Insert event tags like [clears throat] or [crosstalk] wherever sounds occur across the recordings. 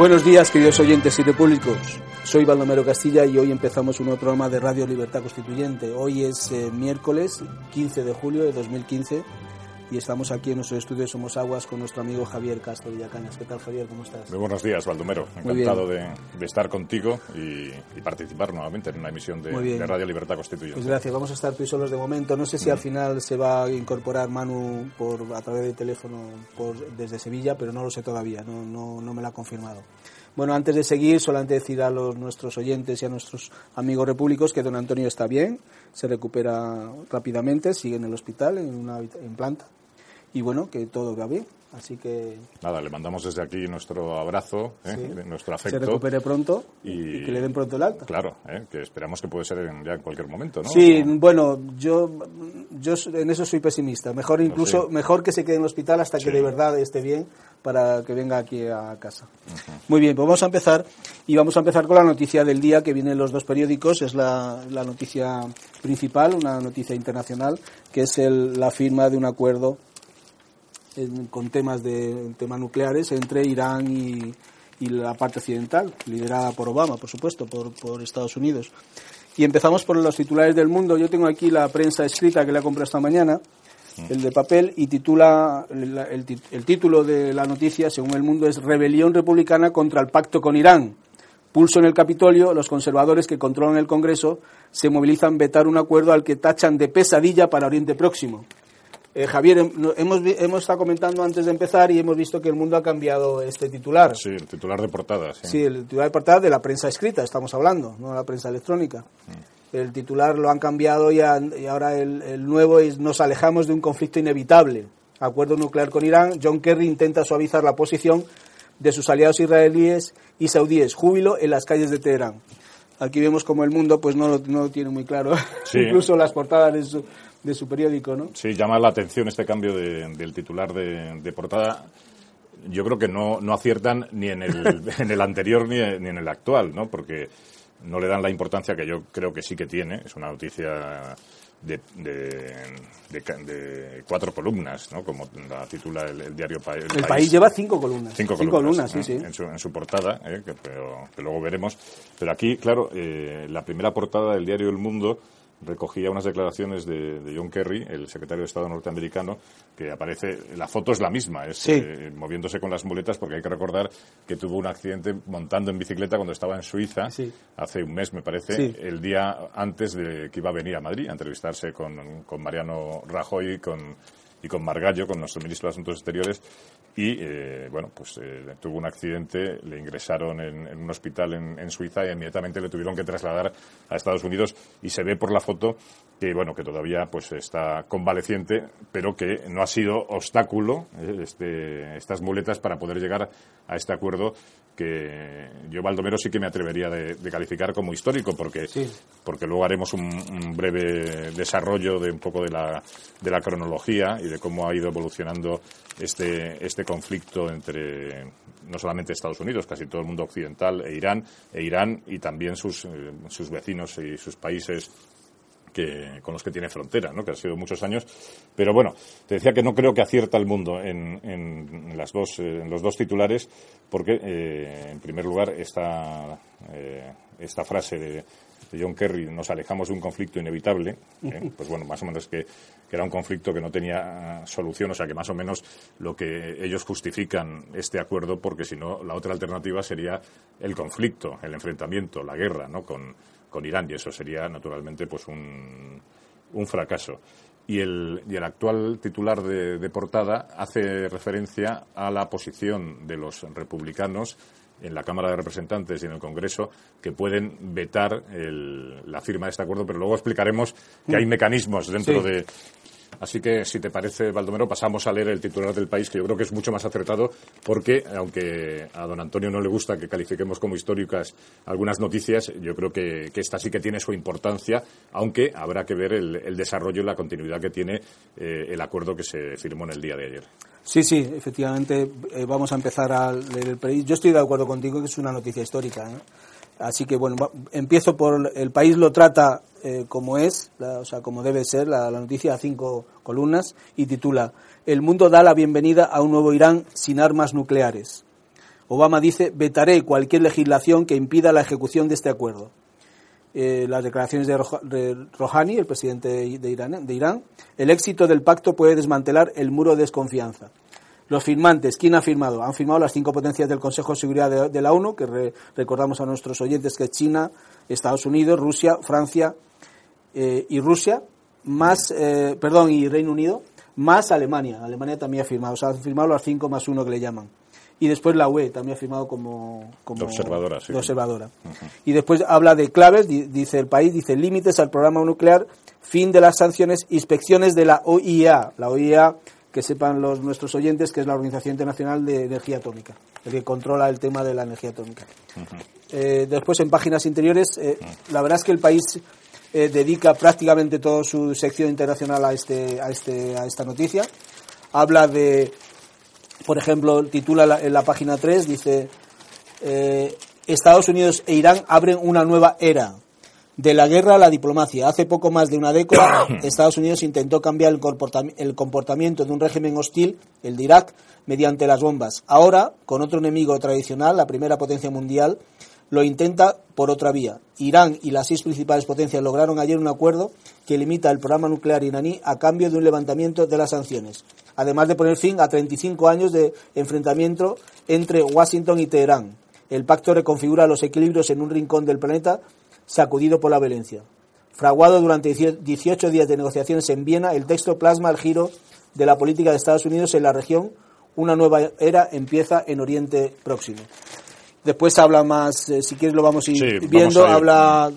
Buenos días, queridos oyentes y repúblicos. Soy Baldomero Castilla y hoy empezamos un nuevo programa de Radio Libertad Constituyente. Hoy es eh, miércoles 15 de julio de 2015 y estamos aquí en nuestro estudio Somos Aguas con nuestro amigo Javier Castro Villacañas. ¿Qué tal, Javier? ¿Cómo estás? Muy buenos días, Baldomero. Encantado de, estar contigo y, participar nuevamente en una emisión de, Radio Libertad Constituyente. Pues gracias. Vamos a estar tú y solos de momento. No sé si al final se va a incorporar Manu por, a través de teléfono por, desde Sevilla, pero no lo sé todavía. No, no, no me lo ha confirmado. Bueno, antes de seguir, solamente decir a los, nuestros oyentes y a nuestros amigos repúblicos que don Antonio está bien, se recupera rápidamente, sigue en el hospital, en una en planta, y bueno, que todo va bien. Así que. Nada, le mandamos desde aquí nuestro abrazo, ¿eh? nuestro afecto. Se recupere pronto y, que le den pronto el alta. Claro, ¿eh? que esperamos que puede ser en, ya en cualquier momento, ¿no? Sí, bueno, yo, yo en eso soy pesimista. Mejor incluso, mejor que se quede en el hospital hasta que de verdad esté bien para que venga aquí a casa. Muy bien, pues vamos a empezar y vamos a empezar con la noticia del día que viene en los dos periódicos. Es la, la noticia principal, una noticia internacional, que es el, la firma de un acuerdo con temas de temas nucleares entre Irán y, la parte occidental, liderada por Obama, por supuesto, por, por, Estados Unidos. Y empezamos por los titulares del mundo. Yo tengo aquí la prensa escrita que le he comprado esta mañana, el de papel, y titula el, el título de la noticia, según el mundo, es Rebelión republicana contra el pacto con Irán. Pulso en el Capitolio, los conservadores que controlan el Congreso se movilizan a vetar un acuerdo al que tachan de pesadilla para Oriente Próximo. Eh, Javier, hemos, hemos estado comentando antes de empezar y hemos visto que el mundo ha cambiado este titular. Sí, el titular de portada. Sí, sí el titular de portada de la prensa escrita, estamos hablando, no de la prensa electrónica. Mm. El titular lo han cambiado y, y ahora el, el, nuevo es Nos alejamos de un conflicto inevitable. Acuerdo nuclear con Irán. John Kerry intenta suavizar la posición de sus aliados israelíes y saudíes. Júbilo en las calles de Teherán. Aquí vemos como el mundo pues no lo, no lo tiene muy claro. [laughs] Incluso las portadas de su, de su periódico, ¿no? Sí, llama la atención este cambio del titular de, portada. Yo creo que no, no aciertan ni en el, [laughs] en el anterior ni, ni en el actual, ¿no? Porque no le dan la importancia que yo creo que sí que tiene. Es una noticia de, de, cuatro columnas, ¿no? Como la titula el, diario País. El, País. lleva cinco columnas. Cinco, columnas, sí, sí. En su, en su portada, ¿eh? que, pero, que luego veremos. Pero aquí, claro, eh, la primera portada del diario El Mundo recogía unas declaraciones de, John Kerry, el secretario de Estado norteamericano, que aparece, la foto es la misma, es eh, moviéndose con las muletas, porque hay que recordar que tuvo un accidente montando en bicicleta cuando estaba en Suiza, hace un mes me parece, el día antes de que iba a venir a Madrid a entrevistarse con, con Mariano Rajoy con, y con Margallo, con nuestro ministro de Asuntos Exteriores, y eh, bueno, pues eh, tuvo un accidente, le ingresaron en, un hospital en, Suiza y inmediatamente le tuvieron que trasladar a Estados Unidos y se ve por la foto que bueno que todavía pues está convaleciente, pero que no ha sido obstáculo eh, este, estas muletas para poder llegar a este acuerdo que yo Baldomero sí que me atrevería de, calificar como histórico porque porque luego haremos un, un, breve desarrollo de un poco de la de la cronología y de cómo ha ido evolucionando este, este conflicto entre no solamente Estados Unidos, casi todo el mundo occidental e Irán, e Irán y también sus, eh, sus vecinos y sus países que, con los que tiene frontera, ¿no? que ha sido muchos años. Pero bueno, te decía que no creo que acierta el mundo en, en, las dos, en los dos titulares, porque, eh, en primer lugar, esta, eh, esta frase de, John Kerry, nos alejamos de un conflicto inevitable, ¿eh? [laughs] pues bueno, más o menos que, que, era un conflicto que no tenía solución, o sea que más o menos lo que ellos justifican este acuerdo, porque si no, la otra alternativa sería el conflicto, el enfrentamiento, la guerra, ¿no? Con, con Irán y eso sería naturalmente pues un, un fracaso. Y el, y el, actual titular de, de, portada hace referencia a la posición de los republicanos en la Cámara de Representantes y en el Congreso que pueden vetar el, la firma de este acuerdo, pero luego explicaremos que hay mm. mecanismos dentro de, Así que, si te parece, Baldomero, pasamos a leer el titular del país, que yo creo que es mucho más acertado, porque, aunque a don Antonio no le gusta que califiquemos como históricas algunas noticias, yo creo que, esta sí que tiene su importancia, aunque habrá que ver el, desarrollo y la continuidad que tiene eh, el acuerdo que se firmó en el día de ayer. Sí, sí, efectivamente, eh, vamos a empezar a leer el país. Yo estoy de acuerdo contigo que es una noticia histórica. ¿eh? Así que, bueno, empiezo por el país lo trata eh, como es, o sea, como debe ser la, noticia a cinco columnas y titula El mundo da la bienvenida a un nuevo Irán sin armas nucleares. Obama dice vetaré cualquier legislación que impida la ejecución de este acuerdo. Eh, las declaraciones de Rouhani, el presidente de Irán, de Irán, el éxito del pacto puede desmantelar el muro de desconfianza. Los firmantes, ¿quién ha firmado? Han firmado las cinco potencias del Consejo de Seguridad de, la ONU, que recordamos a nuestros oyentes que es China, Estados Unidos, Rusia, Francia, eh, y Rusia, más, eh, perdón, y Reino Unido, más Alemania. Alemania también ha firmado, o sea, han firmado los cinco más uno que le llaman. Y después la UE también ha firmado como, como observadora. observadora. Y después habla de claves, dice el país, dice límites al programa nuclear, fin de las sanciones, inspecciones de la OIEA. La OIEA, que sepan los nuestros oyentes, que es la Organización Internacional de Energía Atómica, el que controla el tema de la energía atómica. Eh, después, en páginas interiores, la verdad es que el país eh, dedica prácticamente toda su sección internacional a, este, a, este, a esta noticia. Habla de, por ejemplo, titula en la página 3, dice, eh, Estados Unidos e Irán abren una nueva era. De la guerra a la diplomacia. Hace poco más de una década, [coughs] Estados Unidos intentó cambiar el, el comportamiento de un régimen hostil, el de Irak, mediante las bombas. Ahora, con otro enemigo tradicional, la primera potencia mundial, lo intenta por otra vía. Irán y las seis principales potencias lograron ayer un acuerdo que limita el programa nuclear iraní a cambio de un levantamiento de las sanciones, además de poner fin a 35 años de enfrentamiento entre Washington y Teherán. El pacto reconfigura los equilibrios en un rincón del planeta sacudido por la violencia. Fraguado durante 18 días de negociaciones en Viena, el texto plasma el giro de la política de Estados Unidos en la región. Una nueva era empieza en Oriente Próximo. Después habla más, eh, si quieres lo vamos a ir viendo, habla...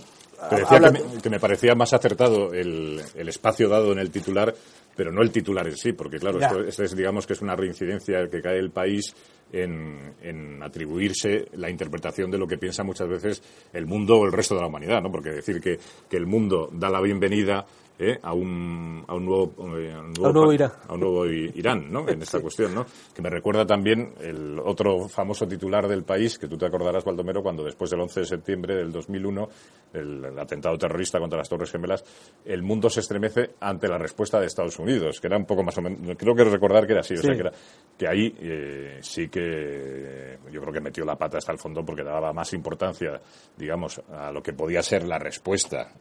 decía Que, me, parecía más acertado el, el, espacio dado en el titular, pero no el titular en sí, porque claro, esto, es, digamos que es una reincidencia que cae el país en, en, atribuirse la interpretación de lo que piensa muchas veces el mundo o el resto de la humanidad, ¿no? Porque decir que, que el mundo da la bienvenida ¿eh? a, un, a, un nuevo, eh, nuevo, Irán. A un nuevo Irán, ¿no? En esta cuestión, ¿no? Que me recuerda también el otro famoso titular del país, que tú te acordarás, Baldomero, cuando después del 11 de septiembre del 2001, el, el atentado terrorista contra las Torres Gemelas, el mundo se estremece ante la respuesta de Estados Unidos, que era un poco más o menos, creo que recordar que era así, o sea, que, era, que ahí eh, sí que yo creo que metió la pata hasta el fondo porque daba más importancia, digamos, a lo que podía ser la respuesta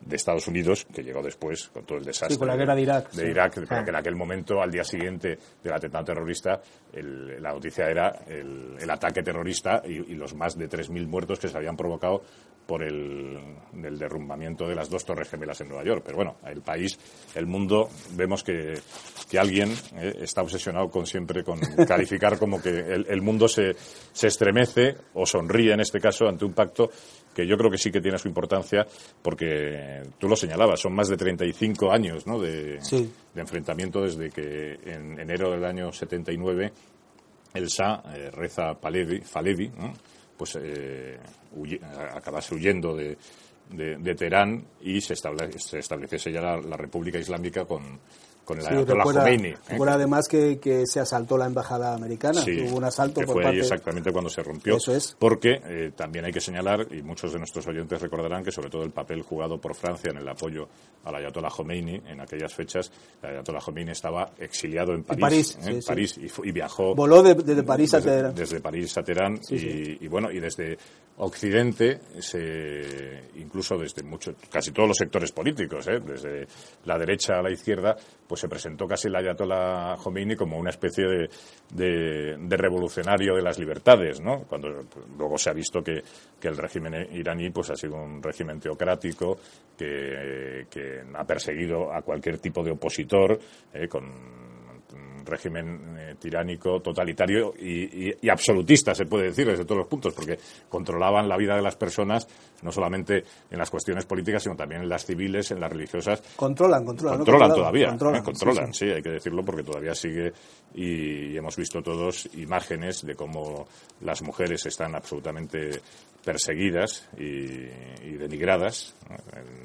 de Estados Unidos, que llegó después con todo el desastre la guerra de Irak. De Irak, que en aquel momento, al día siguiente del atentado terrorista, la noticia era el, ataque terrorista y, los más de 3.000 muertos que se habían provocado por el, derrumbamiento de las dos torres gemelas en Nueva York. Pero bueno, el país, el mundo, vemos que, que alguien eh, está obsesionado con siempre con [laughs] calificar como que el, el mundo se, se estremece o sonríe en este caso ante un pacto que yo creo que sí que tiene su importancia porque tú lo señalabas, son más de 35 años ¿no? de, de enfrentamiento desde que en enero del año 79 el Shah, eh, Reza Pahlavi, pues eh, acabase huyendo de, de, Teherán y se, estableciese ya la, República Islámica con, con el ayatollah Khomeini. ¿eh? Recuerda además que, que, se asaltó la embajada americana, hubo un asalto que por fue parte... ahí exactamente cuando se rompió. Eso es. Porque eh, también hay que señalar, y muchos de nuestros oyentes recordarán que sobre todo el papel jugado por Francia en el apoyo al ayatollah Khomeini en aquellas fechas, el ayatollah Khomeini estaba exiliado en París, en París, ¿eh? y, viajó... Voló desde París a Teherán. Desde París a Teherán y, y, bueno, y desde Occidente, se, incluso desde mucho, casi todos los sectores políticos, ¿eh? desde la derecha a la izquierda, pues se presentó casi el ayatollah Khomeini como una especie de, revolucionario de las libertades, ¿no? Cuando pues, luego se ha visto que, que, el régimen iraní pues ha sido un régimen teocrático que, que ha perseguido a cualquier tipo de opositor eh, con régimen eh, tiránico, totalitario y, y, y, absolutista, se puede decir, desde todos los puntos, porque controlaban la vida de las personas, no solamente en las cuestiones políticas, sino también en las civiles, en las religiosas. Controlan, controlan. Controlan ¿no? todavía, controlan, ¿eh? controlan sí, sí, hay que decirlo, porque todavía sigue y, hemos visto todos imágenes de cómo las mujeres están absolutamente perseguidas y, denigradas,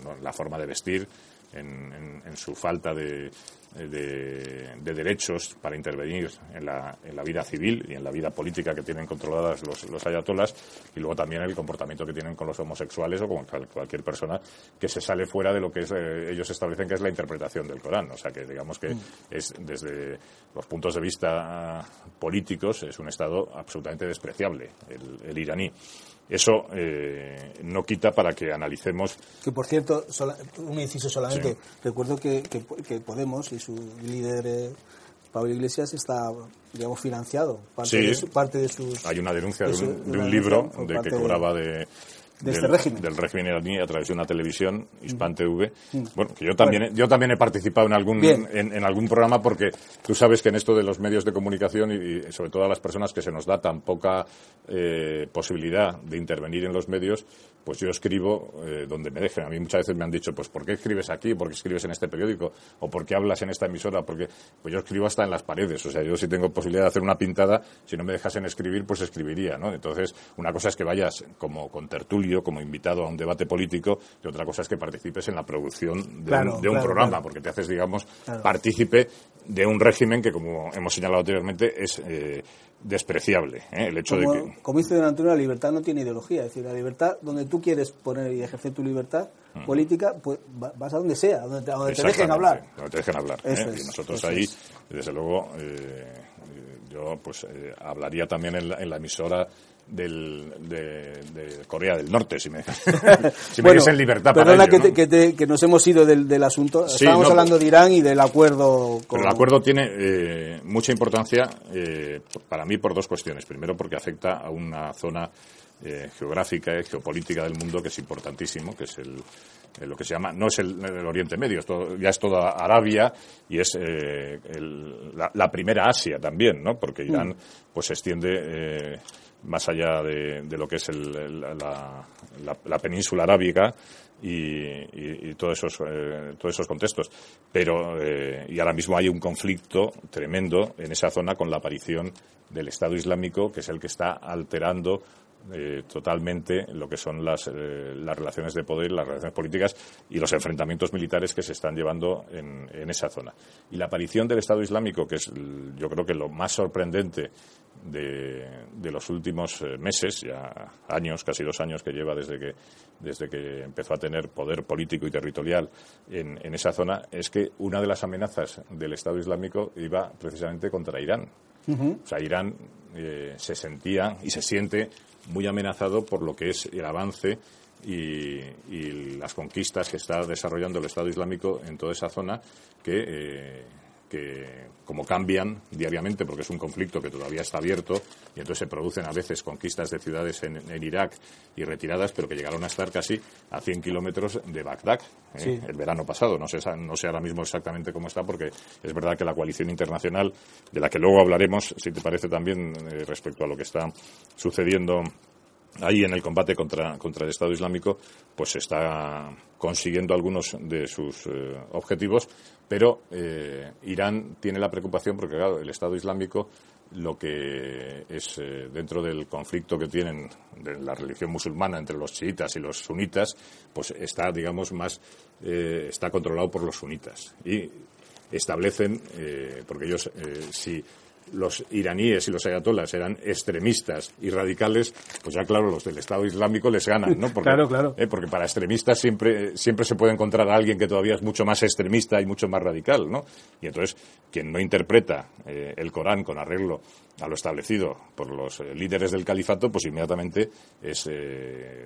¿no? en la forma de vestir, en, en, en su falta de, de, de, derechos para intervenir en la, en la, vida civil y en la vida política que tienen controladas los, los y luego también el comportamiento que tienen con los homosexuales o con cualquier persona que se sale fuera de lo que es, eh, ellos establecen que es la interpretación del Corán. O sea que digamos que mm. es desde los puntos de vista políticos es un Estado absolutamente despreciable, el, el iraní. Eso eh, no quita para que analicemos. Que por cierto, sola, un inciso solamente. Sí. Recuerdo que, que, que, Podemos y su líder eh, Pablo Iglesias está, digamos, financiado. Parte, sí. de, su, parte de sus. Hay una denuncia de, su, de un, de un libro de que cobraba de, de del, este régimen. del régimen iraní a través de una televisión, Hispan TV. Mm. Bueno, que yo también, bueno. yo también he participado en algún, en, en, algún programa porque tú sabes que en esto de los medios de comunicación y, y sobre todo a las personas que se nos da tan poca eh, posibilidad de intervenir en los medios, pues yo escribo eh, donde me dejen. A mí muchas veces me han dicho, pues ¿por qué escribes aquí? ¿Por qué escribes en este periódico? ¿O por qué hablas en esta emisora? Porque pues yo escribo hasta en las paredes. O sea, yo si tengo posibilidad de hacer una pintada, si no me dejasen escribir, pues escribiría, ¿no? Entonces, una cosa es que vayas como con tertulio, como invitado a un debate político, y otra cosa es que participes en la producción de claro, un, de un claro, programa, claro. porque te haces, digamos, partícipe de un régimen que, como hemos señalado anteriormente, es eh, despreciable. ¿eh? El hecho como, de que... como dice Don Antonio, la libertad no tiene ideología. Es decir, la libertad, donde tú quieres poner y ejercer tu libertad política, pues vas a donde sea, a donde, a donde te dejen hablar. Donde te dejen hablar. ¿eh? Es, y nosotros ahí, es. desde luego, eh, yo pues eh, hablaría también en la, en la emisora del, de, de, Corea del Norte, si me, [laughs] si me bueno, en libertad perdona para ello, que, ¿no? te, que, te, que, nos hemos ido del, del asunto. Sí, Estábamos no, hablando de Irán y del acuerdo. Con... Pero el acuerdo tiene eh, mucha importancia eh, para mí por dos cuestiones. Primero, porque afecta a una zona eh, geográfica y geopolítica del mundo que es importantísimo, que es el, eh, lo que se llama, no es el, el Oriente Medio, es todo, ya es toda Arabia y es eh, el, la, la, primera Asia también, ¿no? Porque Irán mm. pues se extiende eh, más allá de, lo que es el, la, la, la, península arábiga y, eh, todos esos contextos. Pero, eh, y ahora mismo hay un conflicto tremendo en esa zona con la aparición del Estado Islámico, que es el que está alterando eh, totalmente lo que son las, eh, las relaciones de poder, las relaciones políticas y los enfrentamientos militares que se están llevando en, en, esa zona. Y la aparición del Estado Islámico, que es yo creo que lo más sorprendente de, de los últimos eh, meses, ya años, casi dos años que lleva desde que, desde que empezó a tener poder político y territorial en, en esa zona, es que una de las amenazas del Estado Islámico iba precisamente contra Irán. Uh -huh. O sea, Irán eh, se sentía y se siente muy amenazado por lo que es el avance y, y, las conquistas que está desarrollando el Estado Islámico en toda esa zona que, eh, que, como cambian diariamente, porque es un conflicto que todavía está abierto, y entonces se producen a veces conquistas de ciudades en, en Irak y retiradas, pero que llegaron a estar casi a 100 kilómetros de Bagdad eh, sí. el verano pasado. No sé, no sé ahora mismo exactamente cómo está, porque es verdad que la coalición internacional, de la que luego hablaremos, si te parece también, eh, respecto a lo que está sucediendo ahí en el combate contra, contra el Estado Islámico, pues está consiguiendo algunos de sus eh, objetivos, pero eh, Irán tiene la preocupación porque, claro, el Estado Islámico lo que es eh, dentro del conflicto que tienen de la religión musulmana entre los chiitas y los sunitas, pues está, digamos, más, está controlado por los sunitas. Y establecen, porque ellos, si los iraníes y los ayatolas eran extremistas y radicales, pues ya claro, los del Estado Islámico les ganan, ¿no? [laughs] Porque, claro, claro. Eh, porque para extremistas siempre, siempre se puede encontrar a alguien que todavía es mucho más extremista y mucho más radical, ¿no? Y entonces, quien no interpreta eh, el Corán con arreglo a lo establecido por los eh, líderes del califato, pues inmediatamente es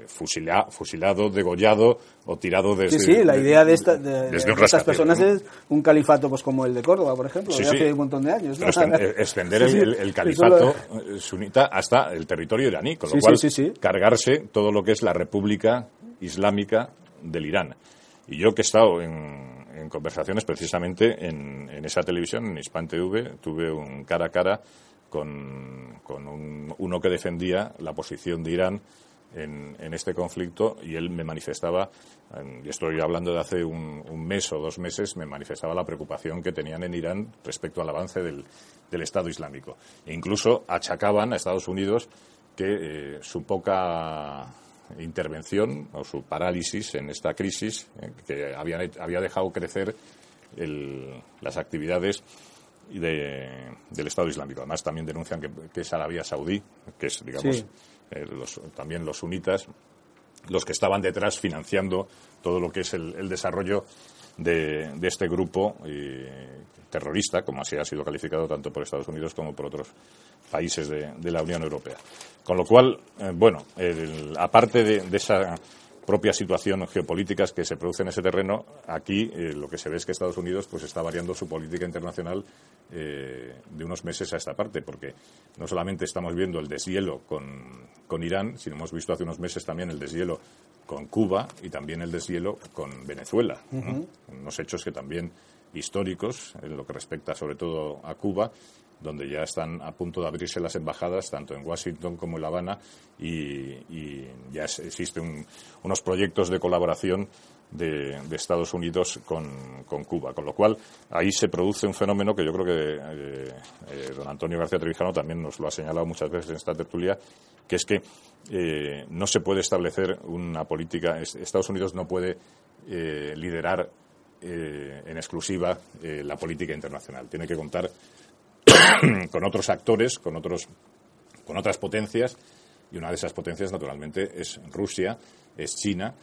fusilado, degollado o tirado desde... Sí, sí, la idea de, esta, de, estas personas es un califato pues como el de Córdoba, por ejemplo, de hace un montón de años. ¿no? extender [laughs] el, califato sunita hasta el territorio iraní, con lo cual cargarse todo lo que es la República Islámica del Irán. Y yo que he estado en, conversaciones precisamente en, esa televisión, en Hispan TV, tuve un cara a cara con, uno que defendía la posición de Irán en, este conflicto y él me manifestaba, y estoy hablando de hace un, mes o dos meses, me manifestaba la preocupación que tenían en Irán respecto al avance del, Estado Islámico. E incluso achacaban a Estados Unidos que eh, su poca intervención o su parálisis en esta crisis eh, que había, había dejado crecer las actividades del Estado Islámico. Además, también denuncian que, que es Arabia Saudí, que es, digamos, eh, también los sunitas, los que estaban detrás financiando todo lo que es el, desarrollo de, este grupo eh, terrorista, como así ha sido calificado tanto por Estados Unidos como por otros países de, la Unión Europea. Con lo cual, eh, bueno, aparte de, esa propia situación geopolítica que se produce en ese terreno, aquí lo que se ve es que Estados Unidos pues está variando su política internacional de unos meses a esta parte, porque no solamente estamos viendo el deshielo con, con Irán, sino hemos visto hace unos meses también el deshielo con Cuba y también el deshielo con Venezuela. Unos hechos que también históricos en lo que respecta sobre todo a Cuba, donde ya están a punto de abrirse las embajadas tanto en Washington como en La Habana y, ya existen unos proyectos de colaboración de, Estados Unidos con, Cuba. Con lo cual, ahí se produce un fenómeno que yo creo que eh, eh, don Antonio García Trevijano también nos lo ha señalado muchas veces en esta tertulia, que es que eh, no se puede establecer una política, Estados Unidos no puede liderar en exclusiva la política internacional. Tiene que contar [coughs] con otros actores, con, otros, con otras potencias, y una de esas potencias, naturalmente, es Rusia, es China,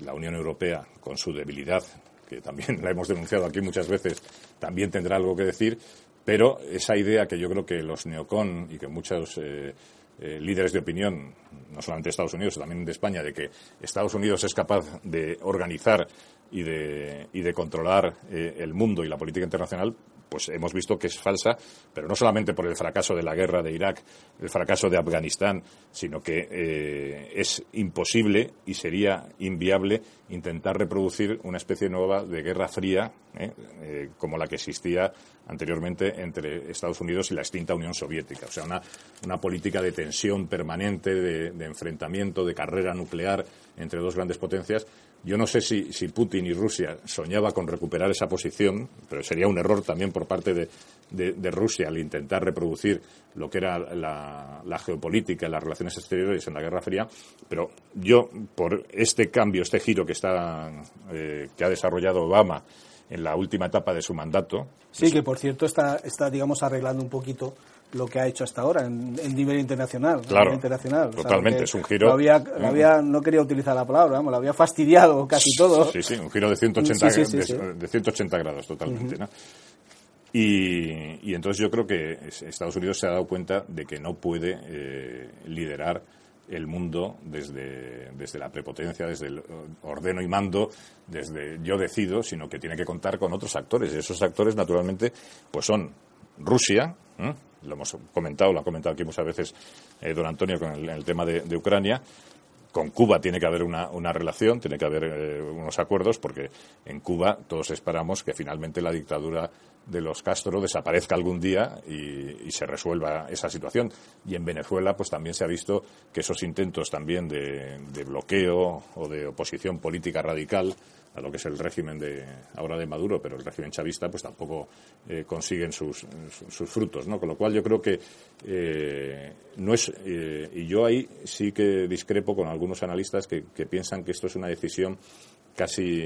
la Unión Europea, con su debilidad, que también [laughs] la hemos denunciado aquí muchas veces, también tendrá algo que decir, pero esa idea que yo creo que los neocon y que muchos eh, eh, líderes de opinión, no solamente de Estados Unidos, sino también de España, de que Estados Unidos es capaz de organizar y de, y de controlar eh, el mundo y la política internacional, pues hemos visto que es falsa, pero no solamente por el fracaso de la guerra de Irak, el fracaso de Afganistán, sino que eh, es imposible y sería inviable intentar reproducir una especie nueva de guerra fría, ¿eh? Eh, como la que existía anteriormente entre Estados Unidos y la extinta Unión Soviética. O sea, una, política de tensión permanente, de enfrentamiento, de carrera nuclear entre dos grandes potencias yo no sé si, Putin y Rusia soñaba con recuperar esa posición, pero sería un error también por parte de, Rusia al intentar reproducir lo que era la, geopolítica y las relaciones exteriores en la Guerra Fría. Pero yo, por este cambio, este giro que, está, eh, que ha desarrollado Obama en la última etapa de su mandato. Sí, que por cierto está, está digamos, arreglando un poquito lo que ha hecho hasta ahora en, nivel internacional. Claro, internacional. totalmente, es un giro... había, había, no quería utilizar la palabra, vamos, lo había fastidiado casi todo. Sí, sí, un giro de 180, de, 180 grados totalmente. ¿no? y, y, entonces yo creo que Estados Unidos se ha dado cuenta de que no puede eh, liderar el mundo desde, desde la prepotencia, desde el ordeno y mando, desde yo decido, sino que tiene que contar con otros actores. Y esos actores, naturalmente, pues son Rusia, lo hemos comentado, lo ha comentado aquí muchas veces eh, don Antonio con el, tema de, Ucrania. Con Cuba tiene que haber una, relación, tiene que haber eh, unos acuerdos, porque en Cuba todos esperamos que finalmente la dictadura de los Castro desaparezca algún día y, se resuelva esa situación. Y en Venezuela, pues también se ha visto que esos intentos también de bloqueo o de oposición política radical a lo que es el régimen de ahora de Maduro, pero el régimen chavista pues tampoco eh, consiguen sus, sus, frutos, ¿no? Con lo cual yo creo que eh, no es eh, y yo ahí sí que discrepo con algunos analistas que, piensan que esto es una decisión casi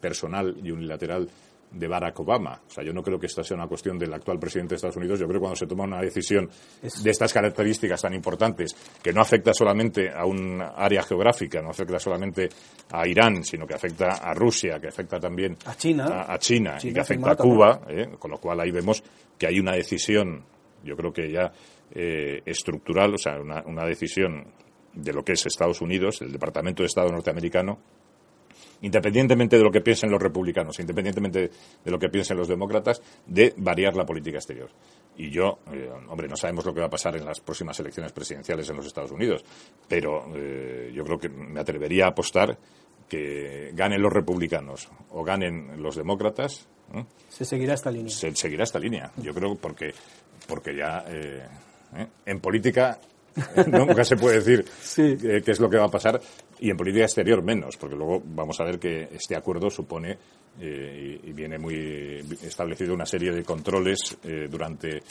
personal y unilateral de Barack Obama. O sea, yo no creo que esta sea una cuestión del actual presidente de Estados Unidos. Yo creo que cuando se toma una decisión de estas características tan importantes, que no afecta solamente a un área geográfica, no afecta solamente a Irán, sino que afecta a Rusia, que afecta también a China, a, China, y que afecta a Cuba, ¿eh? con lo cual ahí vemos que hay una decisión, yo creo que ya eh, estructural, o sea, una, una decisión de lo que es Estados Unidos, el Departamento de Estado norteamericano, independientemente de lo que piensen los republicanos, independientemente de lo que piensen los demócratas, de variar la política exterior. Y yo, eh, hombre, no sabemos lo que va a pasar en las próximas elecciones presidenciales en los Estados Unidos, pero eh, yo creo que me atrevería a apostar que ganen los republicanos o ganen los demócratas. Se seguirá esta línea. Se seguirá esta línea. Yo creo porque, porque ya eh, en política [laughs] nunca se puede decir qué es lo que va a pasar y en política exterior menos, porque luego vamos a ver que este acuerdo supone eh, y, viene muy establecido una serie de controles eh, durante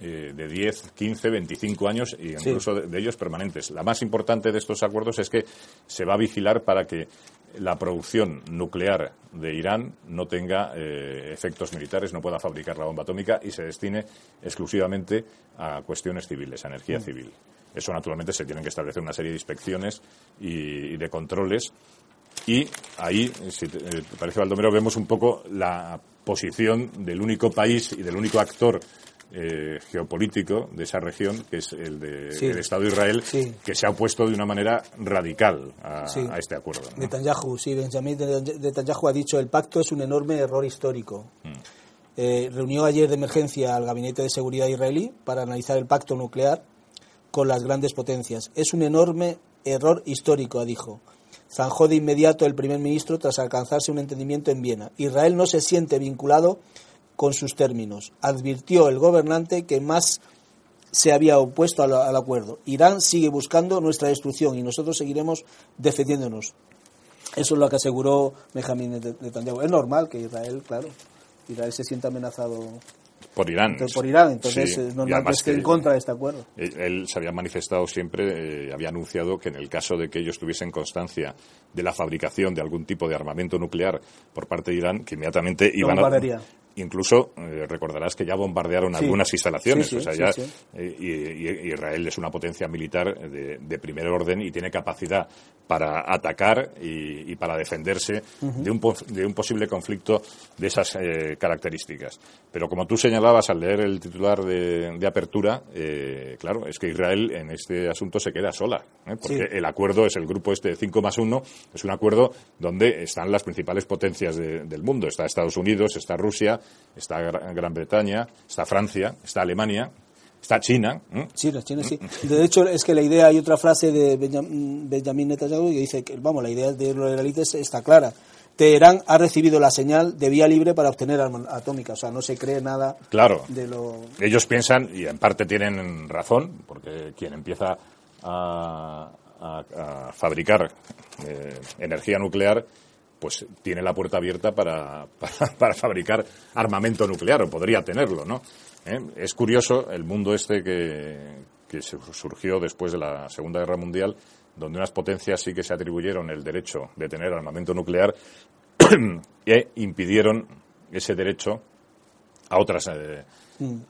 eh, de 10, 15, 25 años y incluso de, ellos permanentes. La más importante de estos acuerdos es que se va a vigilar para que la producción nuclear de Irán no tenga efectos militares, no pueda fabricar la bomba atómica y se destine exclusivamente a cuestiones civiles, a energía mm. civil. Eso, naturalmente, se tienen que establecer una serie de inspecciones y, de controles. Y ahí, si te, eh, parece, Baldomero, vemos un poco la posición del único país y del único actor eh, geopolítico de esa región, que es el de Estado de Israel, que se ha opuesto de una manera radical a, este acuerdo. Netanyahu, sí, Benjamin Netanyahu ha dicho el pacto es un enorme error histórico. Mm. Eh, reunió ayer de emergencia al Gabinete de Seguridad israelí para analizar el pacto nuclear con las grandes potencias. Es un enorme error histórico, dijo. Zanjó de inmediato el primer ministro tras alcanzarse un entendimiento en Viena. Israel no se siente vinculado con sus términos. Advirtió el gobernante que más se había opuesto al, acuerdo. Irán sigue buscando nuestra destrucción y nosotros seguiremos defendiéndonos. Eso es lo que aseguró Benjamin Netanyahu. Es normal que Israel, claro, Israel se sienta amenazado por Irán. por Irán, entonces sí. normal que esté en contra de este acuerdo. Él, se había manifestado siempre, eh, había anunciado que en el caso de que ellos tuviesen constancia de la fabricación de algún tipo de armamento nuclear por parte de Irán, que inmediatamente iban a, incluso eh, recordarás que ya bombardearon algunas instalaciones. o sea, ya, eh, y, Israel es una potencia militar de, primer orden y tiene capacidad para atacar y, para defenderse de, un, de, un, posible conflicto de esas eh, características. Pero como tú señalabas al leer el titular de, apertura, claro, es que Israel en este asunto se queda sola, porque el acuerdo es el grupo este de 5 más 1, es un acuerdo donde están las principales potencias del mundo. Está Estados Unidos, está Rusia, está Gran Bretaña, está Francia, está Alemania, está China. China, China, sí. De hecho, es que la idea, hay otra frase de Benjamin Netanyahu que dice que, vamos, la idea de los israelíes está clara. Teherán ha recibido la señal de vía libre para obtener arma atómica, o sea, no se cree nada claro. de lo... Ellos piensan, y en parte tienen razón, porque quien empieza a, fabricar eh, energía nuclear pues tiene la puerta abierta [laughs] para, para, fabricar armamento nuclear, o podría tenerlo, ¿no? ¿Eh? Es curioso el mundo este que, que surgió después de la Segunda Guerra Mundial, donde unas potencias sí que se atribuyeron el derecho de tener armamento nuclear [clears throat] e impidieron ese derecho a otras eh,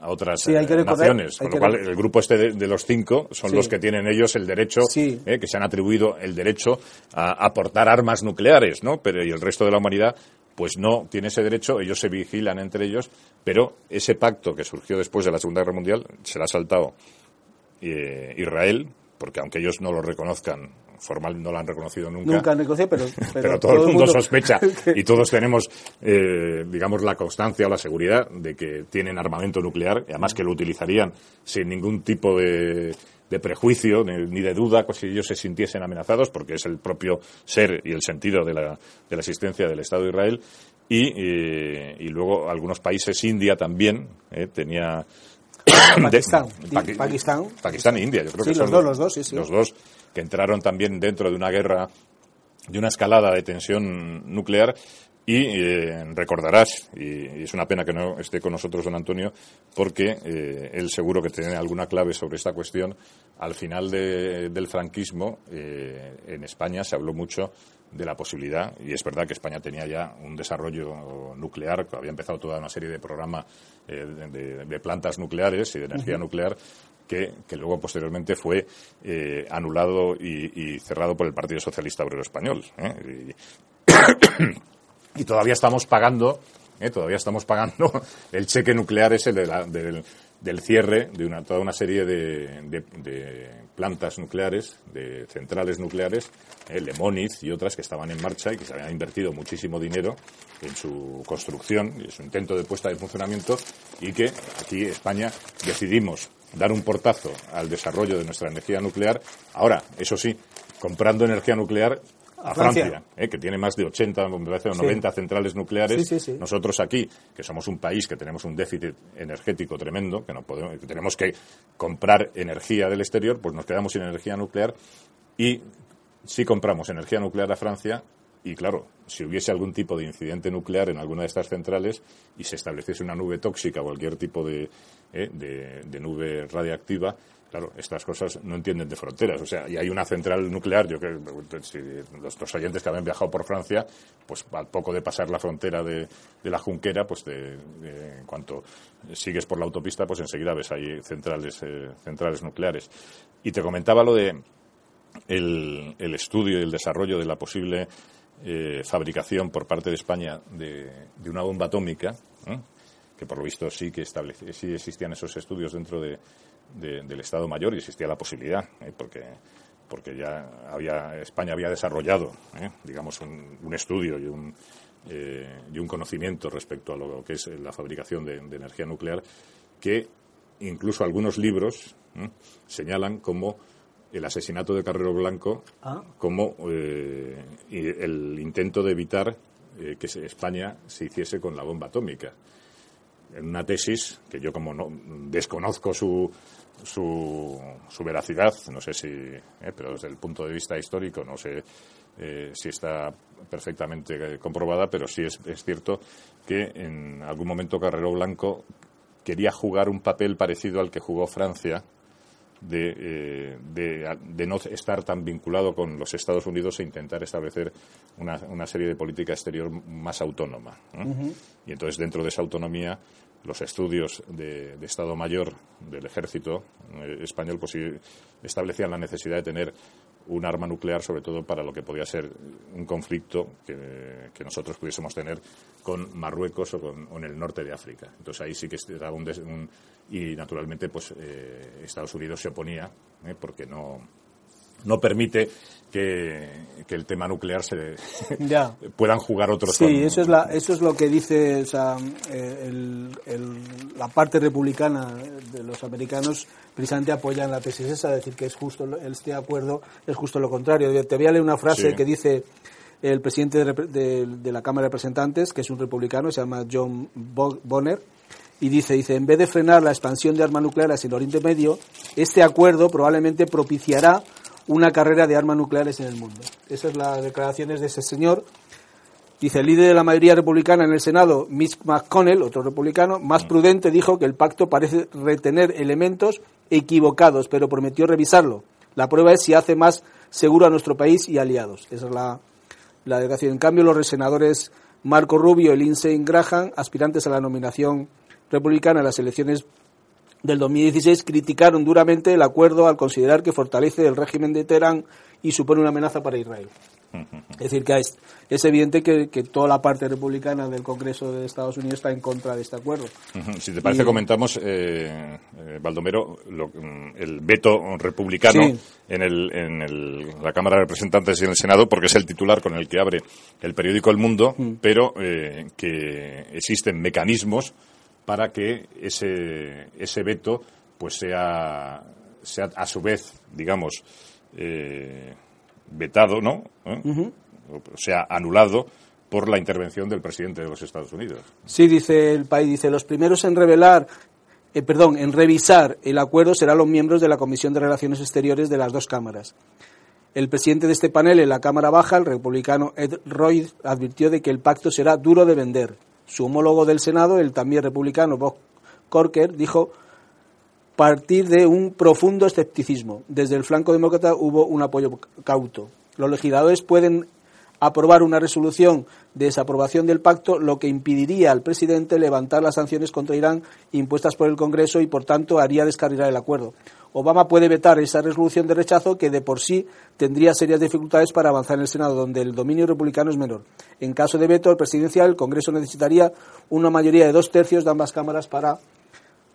a otras naciones. Con lo cual, el grupo este de, los cinco son los que tienen ellos el derecho, eh, que se han atribuido el derecho a aportar armas nucleares, ¿no? Pero y el resto de la humanidad pues no tiene ese derecho, ellos se vigilan entre ellos, pero ese pacto que surgió después de la Segunda Guerra Mundial se ha saltado eh, Israel, porque aunque ellos no lo reconozcan formal no lo han reconocido nunca. Nunca han reconocido, pero, [laughs] pero, todo, el mundo, sospecha [laughs] y todos tenemos, eh, digamos, la constancia o la seguridad de que tienen armamento nuclear y además que lo utilizarían sin ningún tipo de, prejuicio ni de duda si ellos se sintiesen amenazados, porque es el propio ser y el sentido de la, de la existencia del Estado de Israel. Y, eh, y luego algunos países, India también, eh, tenía [coughs] Pakistán. Pakistán. Pakistán e India, yo creo que son los dos, los dos, sí, sí. Los dos que entraron también dentro de una guerra, de una escalada de tensión nuclear Y eh, recordarás, y, es una pena que no esté con nosotros don Antonio, porque eh, él seguro que tiene alguna clave sobre esta cuestión. Al final del franquismo, eh, en España se habló mucho de la posibilidad, y es verdad que España tenía ya un desarrollo nuclear, había empezado toda una serie de programas de, plantas nucleares y de energía nuclear, que, luego posteriormente fue anulado y, cerrado por el Partido Socialista Obrero Español. [coughs] y todavía estamos pagando, ¿eh? todavía estamos pagando [laughs] el cheque nuclear ese del, del, cierre de una, toda una serie de, de, plantas nucleares, de centrales nucleares, ¿eh? Lemoniz y otras que estaban en marcha y que se habían invertido muchísimo dinero en su construcción en su intento de puesta de funcionamiento y que aquí España decidimos dar un portazo al desarrollo de nuestra energía nuclear. Ahora, eso sí, comprando energía nuclear a Francia, eh, que tiene más de 80, o 90 centrales nucleares. Nosotros aquí, que somos un país que tenemos un déficit energético tremendo, que no podemos, que tenemos que comprar energía del exterior, pues nos quedamos sin energía nuclear. Y si compramos energía nuclear a Francia, y claro, si hubiese algún tipo de incidente nuclear en alguna de estas centrales y se estableciese una nube tóxica o cualquier tipo de, eh, de nube radiactiva, Claro, estas cosas no entienden de fronteras. O sea, y hay una central nuclear, yo que si los, oyentes que habían viajado por Francia, pues al poco de pasar la frontera de, la Junquera, pues en cuanto sigues por la autopista, pues enseguida ves ahí centrales, eh, centrales nucleares. Y te comentaba lo de el, estudio y el desarrollo de la posible eh, fabricación por parte de España de, una bomba atómica, ¿eh? que por lo visto sí que sí existían esos estudios dentro de del Estado Mayor y existía la posibilidad, ¿eh? porque porque ya había España había desarrollado, ¿eh? digamos, un, estudio y un y un conocimiento respecto a lo que es la fabricación de, energía nuclear que incluso algunos libros señalan como el asesinato de Carrero Blanco ah. como el intento de evitar que España se hiciese con la bomba atómica en una tesis que yo como no desconozco su, su, su veracidad, no sé si, eh, pero desde el punto de vista histórico no sé eh, si está perfectamente comprobada, pero sí es, es, cierto que en algún momento Carrero Blanco quería jugar un papel parecido al que jugó Francia de, eh, de, no estar tan vinculado con los Estados Unidos e intentar establecer una, una serie de política exterior más autónoma. Y entonces, dentro de esa autonomía, los estudios de, Estado Mayor del Ejército eh, español pues establecían la necesidad de tener un arma nuclear, sobre todo para lo que podía ser un conflicto que, nosotros pudiésemos tener con Marruecos o, con, el norte de África. Entonces ahí sí que estaba un, y naturalmente pues eh, Estados Unidos se oponía eh, porque no no permite que, el tema nuclear se [laughs] [laughs] puedan jugar otros sí eso es la, eso es lo que dice eh, la parte republicana de los americanos precisamente apoyan la tesis esa decir que es justo este acuerdo es justo lo contrario. Te voy a leer una frase que dice el presidente de, de, la Cámara de Representantes que es un republicano se llama John Bonner y dice, dice, en vez de frenar la expansión de armas nucleares en Oriente Medio, este acuerdo probablemente propiciará una carrera de armas nucleares en el mundo. Esas son las declaraciones de ese señor. Dice, el líder de la mayoría republicana en el Senado, Mitch McConnell, otro republicano, más prudente, dijo que el pacto parece retener elementos equivocados, pero prometió revisarlo. La prueba es si hace más seguro a nuestro país y aliados. Esa es la, la declaración. En cambio, los senadores Marco Rubio y Lindsey Graham, aspirantes a la nominación republicana en las elecciones del 2016 criticaron duramente el acuerdo al considerar que fortalece el régimen de Teherán y supone una amenaza para Israel. Es decir, que es, es evidente que, toda la parte republicana del Congreso de Estados Unidos está en contra de este acuerdo. Si te parece, comentamos, eh, eh, Baldomero, mm, el veto republicano en, el, en la Cámara de Representantes y en el Senado, porque es el titular con el que abre el periódico El Mundo, mm. pero eh, que existen mecanismos para que ese, ese veto pues sea, sea a su vez, digamos, eh, vetado, ¿no? ¿Eh? O sea, anulado por la intervención del presidente de los Estados Unidos. Sí, dice el país, dice, los primeros en revelar, eh, perdón, en revisar el acuerdo serán los miembros de la Comisión de Relaciones Exteriores de las dos cámaras. El presidente de este panel en la Cámara Baja, el republicano Ed Roy, advirtió de que el pacto será duro de vender. Su homólogo del Senado, el también republicano Bob Corker, dijo partir de un profundo escepticismo. Desde el flanco demócrata hubo un apoyo cauto. Los legisladores pueden aprobar una resolución de desaprobación del pacto, lo que impediría al presidente levantar las sanciones contra Irán impuestas por el Congreso y, por tanto, haría descarrilar el acuerdo. Obama puede vetar esa resolución de rechazo que de por sí tendría serias dificultades para avanzar en el Senado, donde el dominio republicano es menor. En caso de veto presidencial, el Congreso necesitaría una mayoría de dos tercios de ambas cámaras para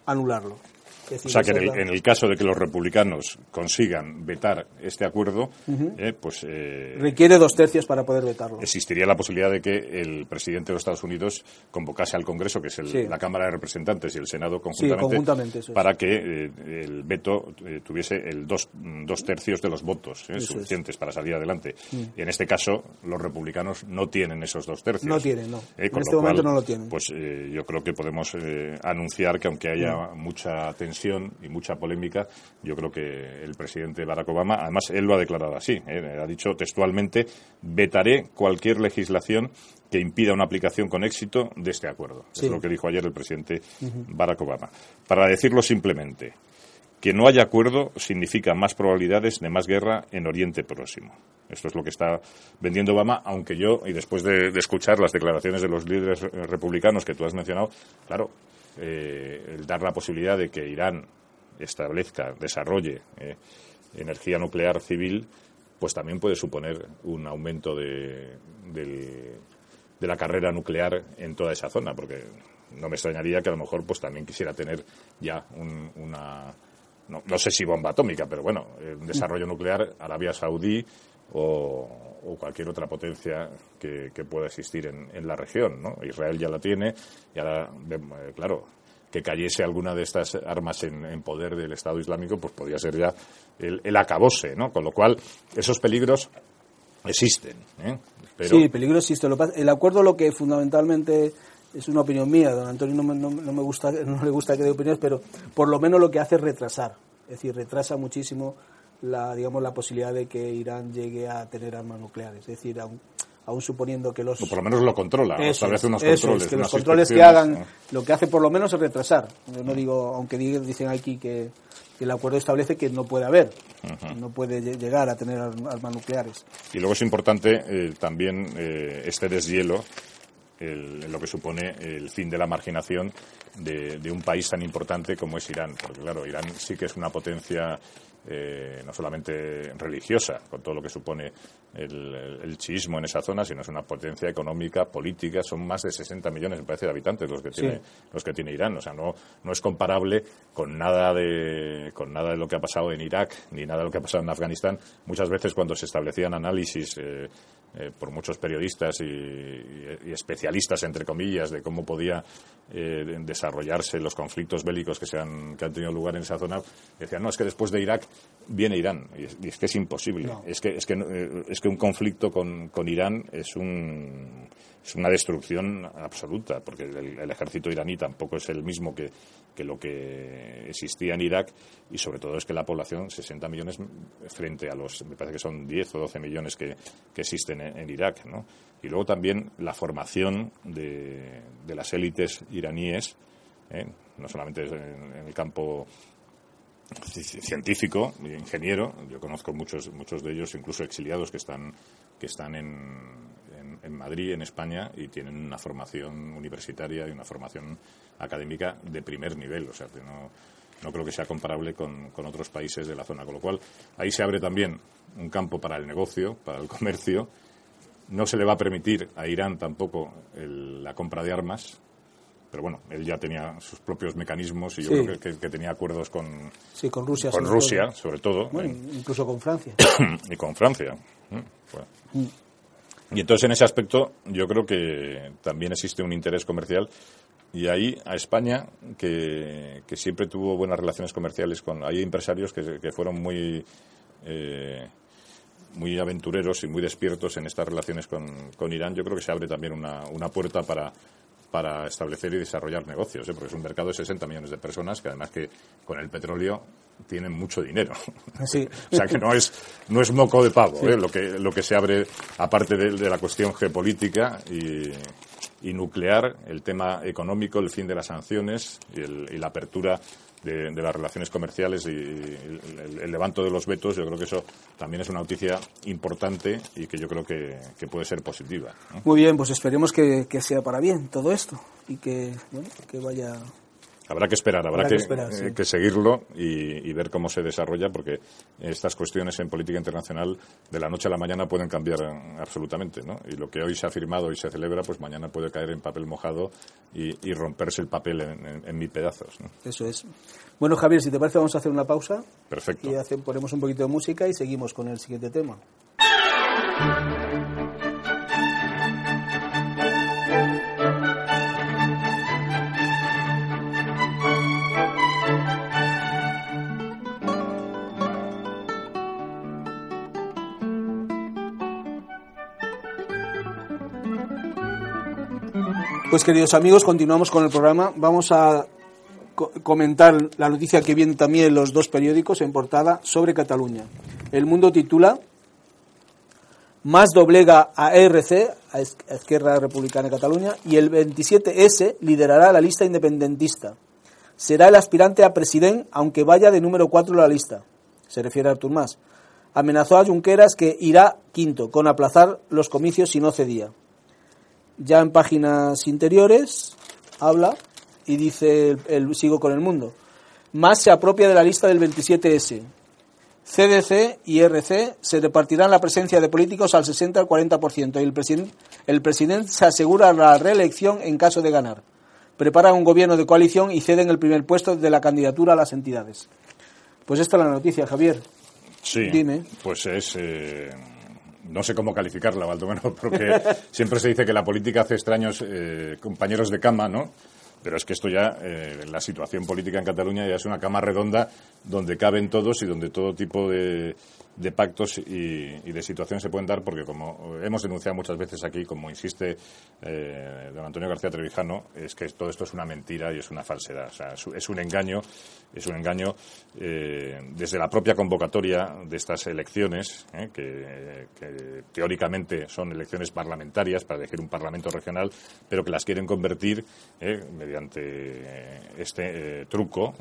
anularlo o sea que en el, caso de que los republicanos consigan vetar este acuerdo, eh, pues eh, requiere dos tercios para poder vetarlo. Existiría la posibilidad de que el presidente de los Estados Unidos convocase al Congreso, que es la Cámara de Representantes y el Senado conjuntamente, para que eh, el veto tuviese el dos, dos, tercios de los votos suficientes para salir adelante. Mm. Y en este caso los republicanos no tienen esos dos tercios. No tienen, no. en este momento no lo tienen. Pues yo creo que podemos anunciar que aunque haya mm. mucha tensión y mucha polémica, yo creo que el presidente Barack Obama, además él lo ha declarado así, ¿eh? ha dicho textualmente, vetaré cualquier legislación que impida una aplicación con éxito de este acuerdo. Es lo que dijo ayer el presidente Barack Obama. Para decirlo simplemente, que no haya acuerdo significa más probabilidades de más guerra en Oriente Próximo. Esto es lo que está vendiendo Obama, aunque yo, y después de, de escuchar las declaraciones de los líderes republicanos que tú has mencionado, claro, eh, el dar la posibilidad de que Irán establezca, desarrolle eh, energía nuclear civil, pues también puede suponer un aumento de, la carrera nuclear en toda esa zona, porque no me extrañaría que a lo mejor pues también quisiera tener ya una no, sé si bomba atómica, pero bueno, un desarrollo nuclear Arabia Saudí o, cualquier otra potencia que, pueda existir en, la región. ¿no? Israel ya la tiene y ahora, eh, claro, que cayese alguna de estas armas en, poder del Estado Islámico, pues podría ser ya el, acabose, ¿no? Con lo cual, esos peligros existen. ¿eh? Sí, el peligro existe. El acuerdo lo que fundamentalmente es una opinión mía, don Antonio no me, no, me gusta, [laughs] no le gusta que dé opiniones, pero por lo menos lo que hace es retrasar. Es decir, retrasa muchísimo la, digamos, la posibilidad de que Irán llegue a tener armas nucleares. Es decir, aún, aún suponiendo que los... O por lo menos lo controla, establece unos controles. que los controles que hagan, lo que hace por lo menos es retrasar. Yo no digo, aunque dicen aquí que, el acuerdo establece que no puede haber, no puede llegar a tener armas nucleares. Y luego es importante eh, también eh, este deshielo el, lo que supone el fin de la marginación de, de, un país tan importante como es Irán. Porque, claro, Irán sí que es una potencia eh, no solamente religiosa, con todo lo que supone el, el, chiismo en esa zona, sino es una potencia económica, política. Son más de 60 millones, me parece, de habitantes los que tiene, los que tiene Irán. O sea, no, no es comparable con nada, de, con nada de lo que ha pasado en Irak, ni nada de lo que ha pasado en Afganistán. Muchas veces cuando se establecían análisis eh, eh, por muchos periodistas y, especialistas, entre comillas, de cómo podía eh, desarrollarse los conflictos bélicos que, se han, que han tenido lugar en esa zona, decían, no, es que después de Irak viene Irán. Y es, que es imposible. Es, que, es, que, eh, es que un conflicto con, con Irán es un es una destrucción absoluta, porque el, ejército iraní tampoco es el mismo que, lo que existía en Irak y sobre todo es que la población, 60 millones frente a los, me parece que son 10 o 12 millones que, existen en, Irak, ¿no? Y luego también la formación de, las élites iraníes, ¿eh? no solamente en, el campo científico, ingeniero, yo conozco muchos, muchos de ellos, incluso exiliados que están, que están en, en, Madrid, en España, y tienen una formación universitaria y una formación académica de primer nivel. O sea, que no, no creo que sea comparable con, otros países de la zona. Con lo cual, ahí se abre también un campo para el negocio, para el [laughs] comercio. No se le va a permitir a Irán tampoco la compra de armas, pero bueno, él ya tenía sus propios mecanismos y yo creo que, tenía acuerdos con, sí, con Rusia, con sobre Rusia, todo. sobre todo. Bueno, incluso con Francia. [coughs] y con Francia. Mm. Y entonces en ese aspecto yo creo que también existe un interés comercial y ahí a España, que, siempre tuvo buenas relaciones comerciales con... Hay empresarios que, fueron muy... Eh, muy aventureros y muy despiertos en estas relaciones con, con Irán, yo creo que se abre también una, una puerta para, para establecer y desarrollar negocios, ¿eh? porque es un mercado de 60 millones de personas que además que con el petróleo tienen mucho dinero. Sí. [laughs] o sea que no es, no es moco de pavo ¿eh? lo, que, lo que se abre, aparte de, de la cuestión geopolítica y, y, nuclear, el tema económico, el fin de las sanciones y, el, y la apertura de, de, las relaciones comerciales y el, el, levanto de los vetos, yo creo que eso también es una noticia importante y que yo creo que, que puede ser positiva. ¿no? Muy bien, pues esperemos que, que, sea para bien todo esto y que, bueno, que vaya Habrá que esperar, habrá, habrá que, que, esperar, sí. eh, que, seguirlo y, y, ver cómo se desarrolla, porque estas cuestiones en política internacional de la noche a la mañana pueden cambiar absolutamente, ¿no? Y lo que hoy se ha firmado y se celebra, pues mañana puede caer en papel mojado y, y romperse el papel en, en, en mil pedazos. ¿no? Eso es. Bueno, Javier, si te parece, vamos a hacer una pausa. Perfecto. Y hace, ponemos un poquito de música y seguimos con el siguiente tema. Pues queridos amigos, continuamos con el programa. Vamos a co comentar la noticia que viene también los dos periódicos en portada sobre Cataluña. El Mundo titula Más doblega a ERC, a Esquerra Republicana de Cataluña, y el 27S liderará la lista independentista. Será el aspirante a presidente, aunque vaya de número 4 en la lista. Se refiere a Artur Mas. Amenazó a Junqueras que irá quinto, con aplazar los comicios si no cedía ya en páginas interiores habla y dice el, el, sigo con el mundo. Más se apropia de la lista del 27S. CDC y RC se repartirán la presencia de políticos al 60 al 40% y el, presidente el presidente se asegura la reelección en caso de ganar. Preparan un gobierno de coalición y ceden el primer puesto de la candidatura a las entidades. Pues esta es la noticia, Javier. Sí, Dime. pues es... Eh no sé cómo calificarla, Baldomero, [laughs] porque siempre se dice que la política hace extraños eh, compañeros de cama, ¿no? Pero es que esto ya, eh, la situación política en Cataluña ya es una cama redonda donde caben todos y donde todo tipo de, de pactos y, de situaciones se pueden dar, porque como hemos denunciado muchas veces aquí, como insiste eh, don Antonio García Trevijano, es que todo esto es una mentira y es una falsedad. O sea, es un engaño, es un engaño eh, desde la propia convocatoria de estas elecciones, eh, que, teóricamente son elecciones parlamentarias para elegir un parlamento regional, pero que las quieren convertir mediante este truco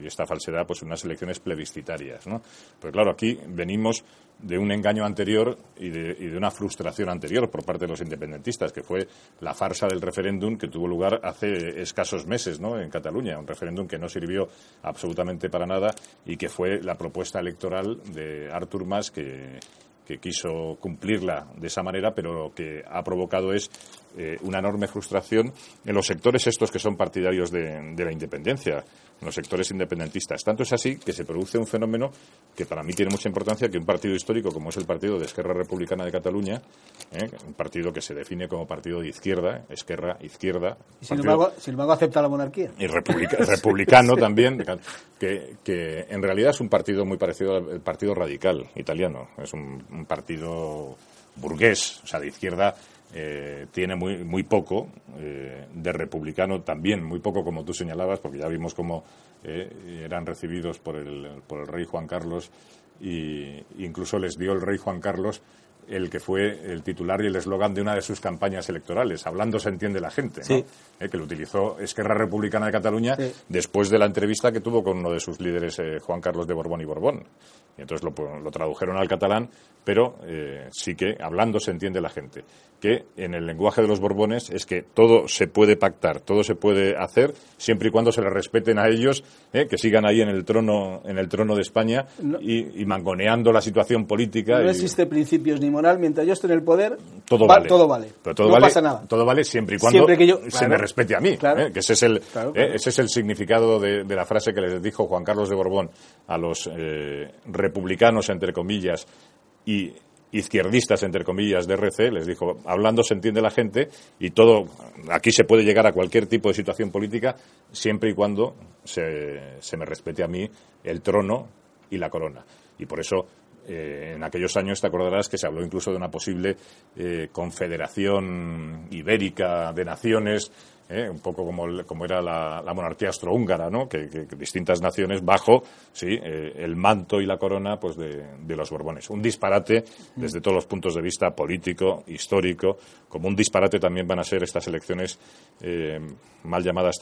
y esta falsedad, pues unas elecciones plebiscitarias. claro, aquí venimos de un engaño anterior y de, y de, una frustración anterior por parte de los independentistas, que fue la farsa del referéndum que tuvo lugar hace escasos meses ¿no? en Cataluña, un referéndum que no sirvió absolutamente para nada y que fue la propuesta electoral de Artur Mas que, que quiso cumplirla de esa manera, pero lo que ha provocado es eh, una enorme frustración en los sectores estos que son partidarios de, de la independencia en los sectores independentistas. Tanto es así que se produce un fenómeno que para mí tiene mucha importancia, que un partido histórico como es el Partido de Esquerra Republicana de Cataluña, ¿eh? un partido que se define como partido de izquierda, Esquerra, izquierda. Y sin, embargo, sin embargo, acepta la monarquía. Y republica, [laughs] republicano también, que, que, en realidad es un partido muy parecido al Partido Radical italiano. Es un, un partido burgués, o sea, de izquierda eh, tiene muy, muy poco eh, de republicano también, muy poco como tú señalabas, porque ya vimos cómo eh, eran recibidos por el, por el rey Juan Carlos y incluso les dio el rey Juan Carlos el que fue el titular y el eslogan de una de sus campañas electorales. Hablando se entiende la gente, eh, que lo utilizó Esquerra Republicana de Cataluña sí. después de la entrevista que tuvo con uno de sus líderes, eh, Juan Carlos de Borbón y Borbón. Y entonces lo, lo tradujeron al catalán, pero eh, sí que hablando se entiende la gente. Que en el lenguaje de los Borbones es que todo se puede pactar, todo se puede hacer, siempre y cuando se le respeten a ellos, eh, que sigan ahí en el trono, en el trono de España no. y, y, mangoneando la situación política. No y, existe principios ni moral, mientras yo esté en el poder, todo va, vale. Todo vale. Pero todo no vale, pasa nada. Todo vale siempre y cuando siempre que yo, se claro, me respete a mí. claro, ¿eh? Que ese es el, claro, ¿eh? ese es el significado de, de, la frase que les dijo Juan Carlos de Borbón a los republicanos, entre comillas, y izquierdistas, entre comillas, de RC, les dijo, hablando se entiende la gente y todo, aquí se puede llegar a cualquier tipo de situación política siempre y cuando se, se me respete a mí el trono y la corona. Y por eso eh, en aquellos años te acordarás que se habló incluso de una posible eh, confederación ibérica de naciones ¿eh? un poco como, como era la, monarquía austrohúngara, ¿no? Que, distintas naciones bajo sí, eh, el manto y la corona pues de, los Borbones. Un disparate desde todos los puntos de vista político, histórico, como un disparate también van a ser estas elecciones eh, mal llamadas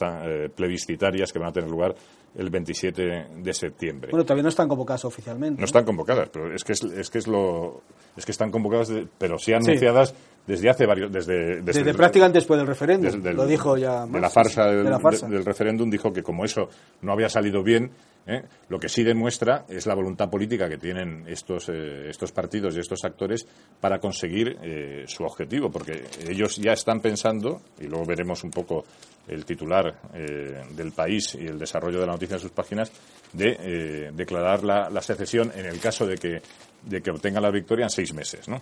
plebiscitarias que van a tener lugar el 27 de septiembre. Bueno, todavía no están convocadas oficialmente. No, están convocadas, pero es que es, que es lo es que están convocadas, pero sí anunciadas desde hace varios desde desde, prácticamente después del referéndum. lo dijo ya de la farsa, del, referéndum dijo que como eso no había salido bien, ¿eh? lo que sí demuestra es la voluntad política que tienen estos eh, estos partidos y estos actores para conseguir eh, su objetivo, porque ellos ya están pensando y luego veremos un poco el titular del país y el desarrollo de la noticia en sus páginas de declarar la, la secesión en el caso de que de que obtenga la victoria en seis meses, ¿no?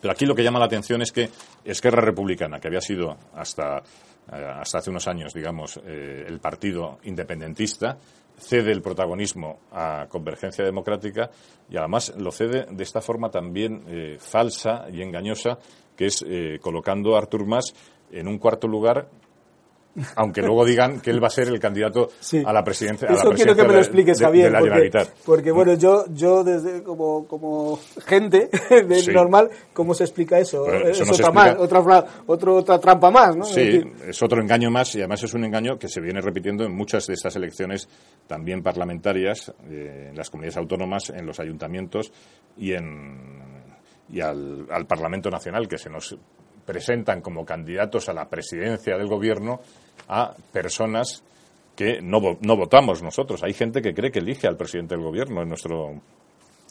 Pero aquí lo que llama la atención es que Esquerra Republicana, que había sido hasta, eh, hasta hace unos años, digamos, eh, el partido independentista, cede el protagonismo a Convergencia Democrática y además lo cede de esta forma también eh, falsa y engañosa, que es colocando a Artur Mas en un cuarto lugar aunque luego digan que él va a ser el candidato a la presidencia. Eso quiero que me lo expliques, Javier, porque, bueno, yo, yo desde como, como gente [laughs] normal, ¿cómo se explica eso? es otra, más, otra, otra trampa más, ¿no? Sí, es, otro engaño más y además es un engaño que se viene repitiendo en muchas de estas elecciones también parlamentarias, eh, en las comunidades autónomas, en los ayuntamientos y en y al, al Parlamento Nacional, que se nos presentan como candidatos a la presidencia del gobierno a personas que no, no votamos nosotros. Hay gente que cree que elige al presidente del gobierno en nuestro,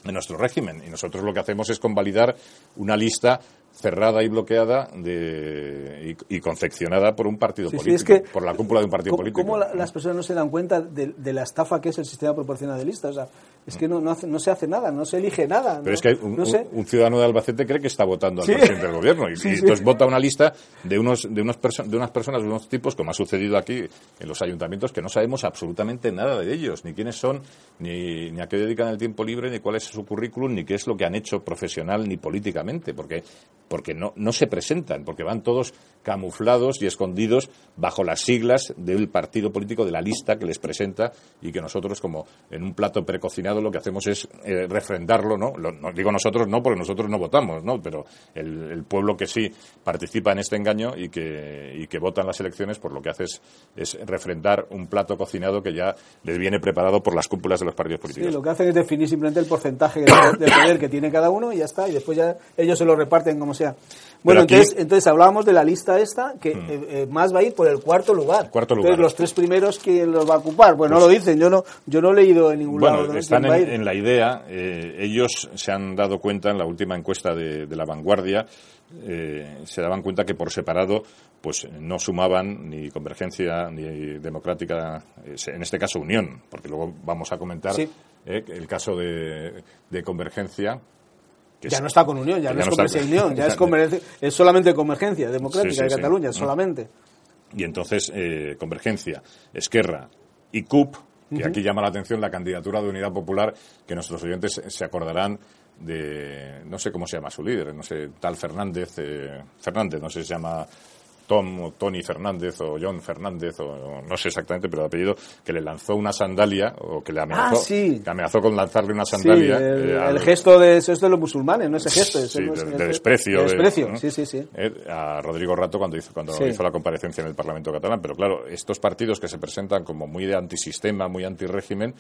en nuestro régimen y nosotros lo que hacemos es convalidar una lista cerrada y bloqueada de, y, confeccionada por un partido político, por la cúpula de un partido político. ¿Cómo las personas no se dan cuenta de, la estafa que es el sistema proporcional de listas? O sea, es que no, no, se hace nada, no se elige nada. Pero es que un, ciudadano de Albacete cree que está votando al presidente del gobierno. Y, entonces vota una lista de, unos, de, unos de unas personas, de unos tipos, como ha sucedido aquí en los ayuntamientos, que no sabemos absolutamente nada de ellos, ni quiénes son, ni, ni a qué dedican el tiempo libre, ni cuál es su currículum, ni qué es lo que han hecho profesional ni políticamente, porque porque no, no se presentan, porque van todos camuflados y escondidos bajo las siglas del partido político de la lista que les presenta y que nosotros, como en un plato precocinado, lo que hacemos es eh, refrendarlo, ¿no? Lo, Digo nosotros no, porque nosotros no votamos, ¿no? Pero el, pueblo que sí participa en este engaño y que, y que vota en las elecciones, pues lo que hace es, refrendar un plato cocinado que ya les viene preparado por las cúpulas de los partidos políticos. Sí, lo que hacen es definir simplemente el porcentaje de, poder que tiene cada uno y ya está, y después ya ellos se lo reparten como sea. Bueno, entonces, entonces hablábamos de la lista esta, que hmm. eh, eh, más va a ir por el cuarto lugar. Cuarto lugar. Entonces, los tres primeros, ¿quién los va a ocupar? Bueno, no lo dicen, yo no, yo no he leído en ningún lado. Bueno, están en, la idea, eh, ellos se han dado cuenta en la última encuesta de, la vanguardia, se daban cuenta que por separado pues no sumaban ni convergencia ni democrática, en este caso unión, porque luego vamos a comentar el caso de, de convergencia ya no está con Unión, ya, no es Convergencia Unión, ya es, [laughs] es solamente Convergencia Democrática de Cataluña, solamente. Y entonces, eh, Convergencia, Esquerra y CUP, que aquí llama la atención la candidatura de Unidad Popular, que nuestros oyentes se acordarán de, no sé cómo se llama su líder, no sé, tal Fernández, eh, Fernández, no sé si se llama Tom o Tony Fernández o John Fernández o, no sé exactamente, pero el apellido, que le lanzó una sandalia o que le amenazó, ah, que amenazó con lanzarle una sandalia. el, eh, gesto de eso es de los musulmanes, no ese gesto. de, desprecio. desprecio, sí, sí, sí. Eh, a Rodrigo Rato cuando hizo, cuando hizo la comparecencia en el Parlamento catalán. Pero claro, estos partidos que se presentan como muy de antisistema, muy antirégimen,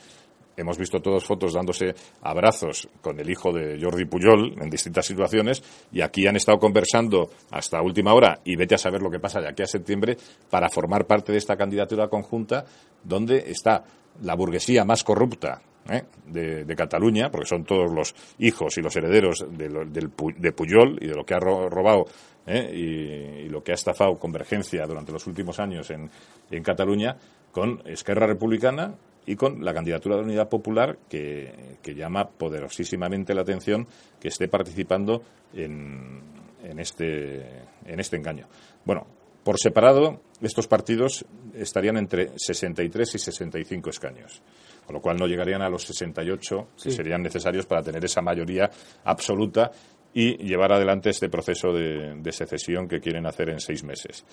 hemos visto todos fotos dándose abrazos con el hijo de Jordi Pujol en distintas situaciones y aquí han estado conversando hasta última hora y vete a saber lo que pasa de aquí a septiembre para formar parte de esta candidatura conjunta donde está la burguesía más corrupta ¿eh? de, Cataluña, porque son todos los hijos y los herederos de, Pujol y de lo que ha robado ¿eh? y, lo que ha estafado Convergencia durante los últimos años en, en Cataluña, con Esquerra Republicana y con la candidatura de Unidad Popular que, llama poderosísimamente la atención que esté participando en, en, este, en este engaño. Bueno, por separado, estos partidos estarían entre 63 y 65 escaños, con lo cual no llegarían a los 68 que serían necesarios para tener esa mayoría absoluta y llevar adelante este proceso de, secesión que quieren hacer en seis meses.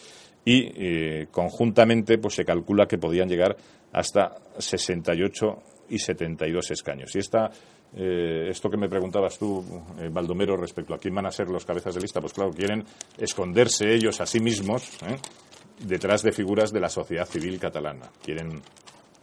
Y eh, conjuntamente pues se calcula que podían llegar hasta 68 y 72 escaños. Y esta, eh, esto que me preguntabas tú, eh, Baldomero, respecto a quién van a ser los cabezas de lista, pues claro, quieren esconderse ellos a sí mismos detrás de figuras de la sociedad civil catalana. Quieren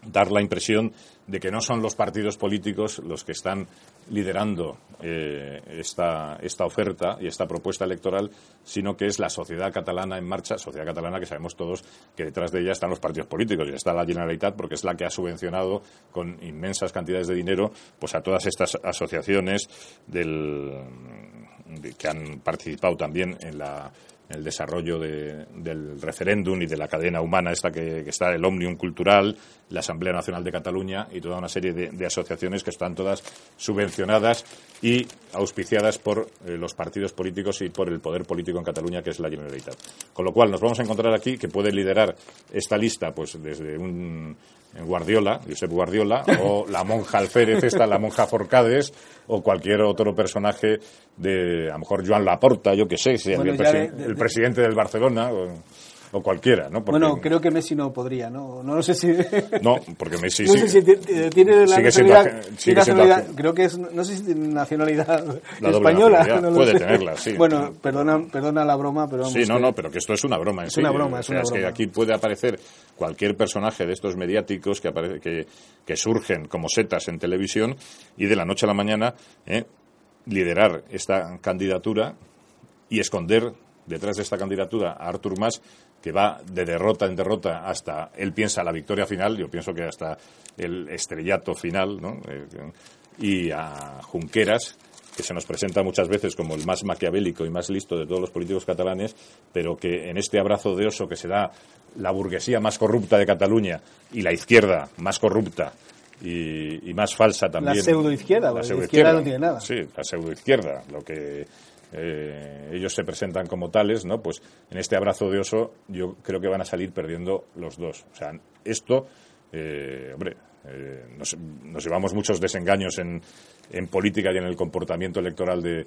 dar la impresión de que no son los partidos políticos los que están liderando eh, esta, esta, oferta y esta propuesta electoral, sino que es la sociedad catalana en marcha, sociedad catalana que sabemos todos que detrás de ella están los partidos políticos y está la Generalitat porque es la que ha subvencionado con inmensas cantidades de dinero pues a todas estas asociaciones del, que han participado también en la el desarrollo del referéndum y de la cadena humana esta que, está el Omnium Cultural, la Asamblea Nacional de Cataluña y toda una serie de, asociaciones que están todas subvencionadas y auspiciadas por eh, los partidos políticos y por el poder político en Cataluña, que es la Generalitat. Con lo cual nos vamos a encontrar aquí que puede liderar esta lista pues desde un Guardiola, Josep Guardiola, [laughs] o la monja Alférez, esta, la monja Forcades, o cualquier otro personaje de, a lo mejor Joan Laporta, yo que sé, el, presidente del Barcelona. O, cualquiera, ¿no? bueno, creo que Messi no podría, ¿no? No, sé si... [laughs] No, porque Messi [laughs] no sé si tiene la nacionalidad, creo que es, no sé si tiene nacionalidad española. [laughs] puede tenerla, sí. Bueno, perdona, perdona la broma, pero vamos Sí, no, no, pero que esto es una broma en es Una broma, es una broma. Es que aquí puede aparecer cualquier personaje de estos mediáticos que, aparece, que, que surgen como setas en televisión y de la noche a la mañana ¿eh? liderar esta candidatura y esconder detrás de esta candidatura a Artur Mas, que va de derrota en derrota hasta él piensa la victoria final, yo pienso que hasta el estrellato final, ¿no? Eh, y a Junqueras, que se nos presenta muchas veces como el más maquiavélico y más listo de todos los políticos catalanes, pero que en este abrazo de oso que se da la burguesía más corrupta de Cataluña y la izquierda más corrupta y, más falsa también. La pseudoizquierda, la izquierda no tiene nada. Sí, la pseudoizquierda, lo que eh, ellos se presentan como tales, ¿no? Pues en este abrazo de oso yo creo que van a salir perdiendo los dos. O sea, esto, eh, hombre, eh, nos, llevamos muchos desengaños en, en, política y en el comportamiento electoral de,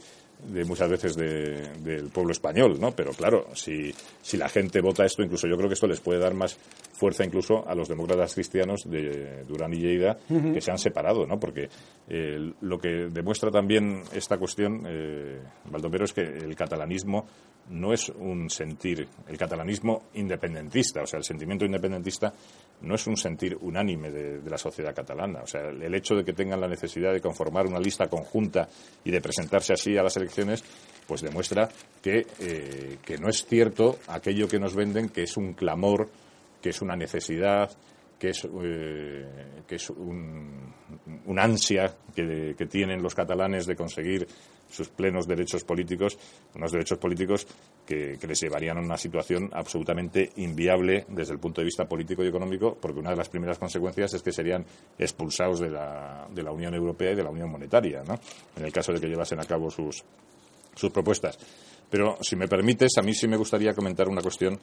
muchas veces del pueblo español, ¿no? Pero claro, si, si la gente vota esto, incluso yo creo que esto les puede dar más fuerza incluso a los demócratas cristianos de Durán y Lleida que se han separado, ¿no? Porque eh, lo que demuestra también esta cuestión, eh, Baldomero, es que el catalanismo no es un sentir, el catalanismo independentista, o sea, el sentimiento independentista no es un sentir unánime de, la sociedad catalana. O sea, el, hecho de que tengan la necesidad de conformar una lista conjunta y de presentarse así a las elecciones, pues demuestra que, eh, que no es cierto aquello que nos venden, que es un clamor, que es una necesidad, que es, eh, que es un, ansia que, que tienen los catalanes de conseguir sus plenos derechos políticos, unos derechos políticos que, les llevarían a una situación absolutamente inviable desde el punto de vista político y económico, porque una de las primeras consecuencias es que serían expulsados de la, de la Unión Europea y de la Unión Monetaria, ¿no? en el caso de que llevasen a cabo sus, sus propuestas. Pero, si me permites, a mí sí me gustaría comentar una cuestión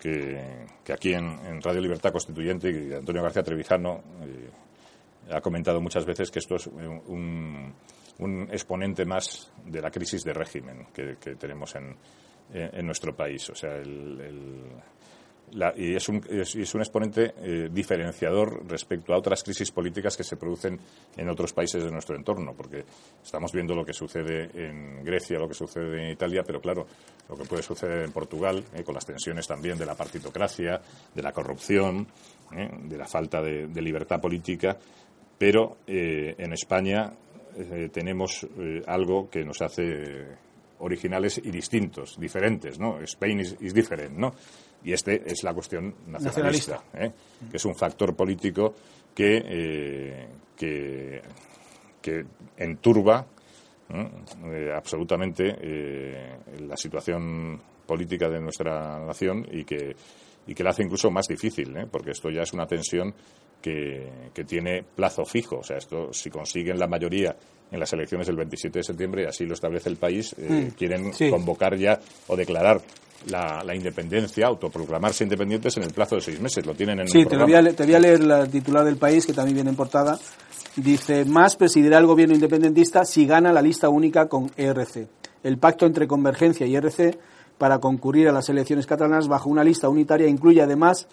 que, aquí en, Radio Libertad Constituyente, y Antonio García Trevijano eh, ha comentado muchas veces que esto es un, un exponente más de la crisis de régimen que, tenemos en, en, nuestro país. O sea, el, y es un, es, un exponente eh, diferenciador respecto a otras crisis políticas que se producen en otros países de nuestro entorno, porque estamos viendo lo que sucede en Grecia, lo que sucede en Italia, pero claro, lo que puede suceder en Portugal, eh, con las tensiones también de la partitocracia, de la corrupción, eh, de la falta de, de libertad política, pero en España eh, tenemos eh, algo que nos hace originales y distintos, diferentes, ¿no? Spain is, different, ¿no? Y este es la cuestión nacionalista, ¿eh? que es un factor político que, que, que, enturba absolutamente la situación política de nuestra nación y que, y que la hace incluso más difícil, porque esto ya es una tensión que, tiene plazo fijo. O sea, esto, si consiguen la mayoría en las elecciones del 27 de septiembre, así lo establece el país, eh, mm, quieren convocar ya o declarar la, independencia, autoproclamarse independientes en el plazo de seis meses. Lo tienen en Sí, te, voy a, te voy a leer la titular del país, que también viene en portada. Dice, más presidirá el gobierno independentista si gana la lista única con ERC. El pacto entre Convergencia y RC para concurrir a las elecciones catalanas bajo una lista unitaria incluye además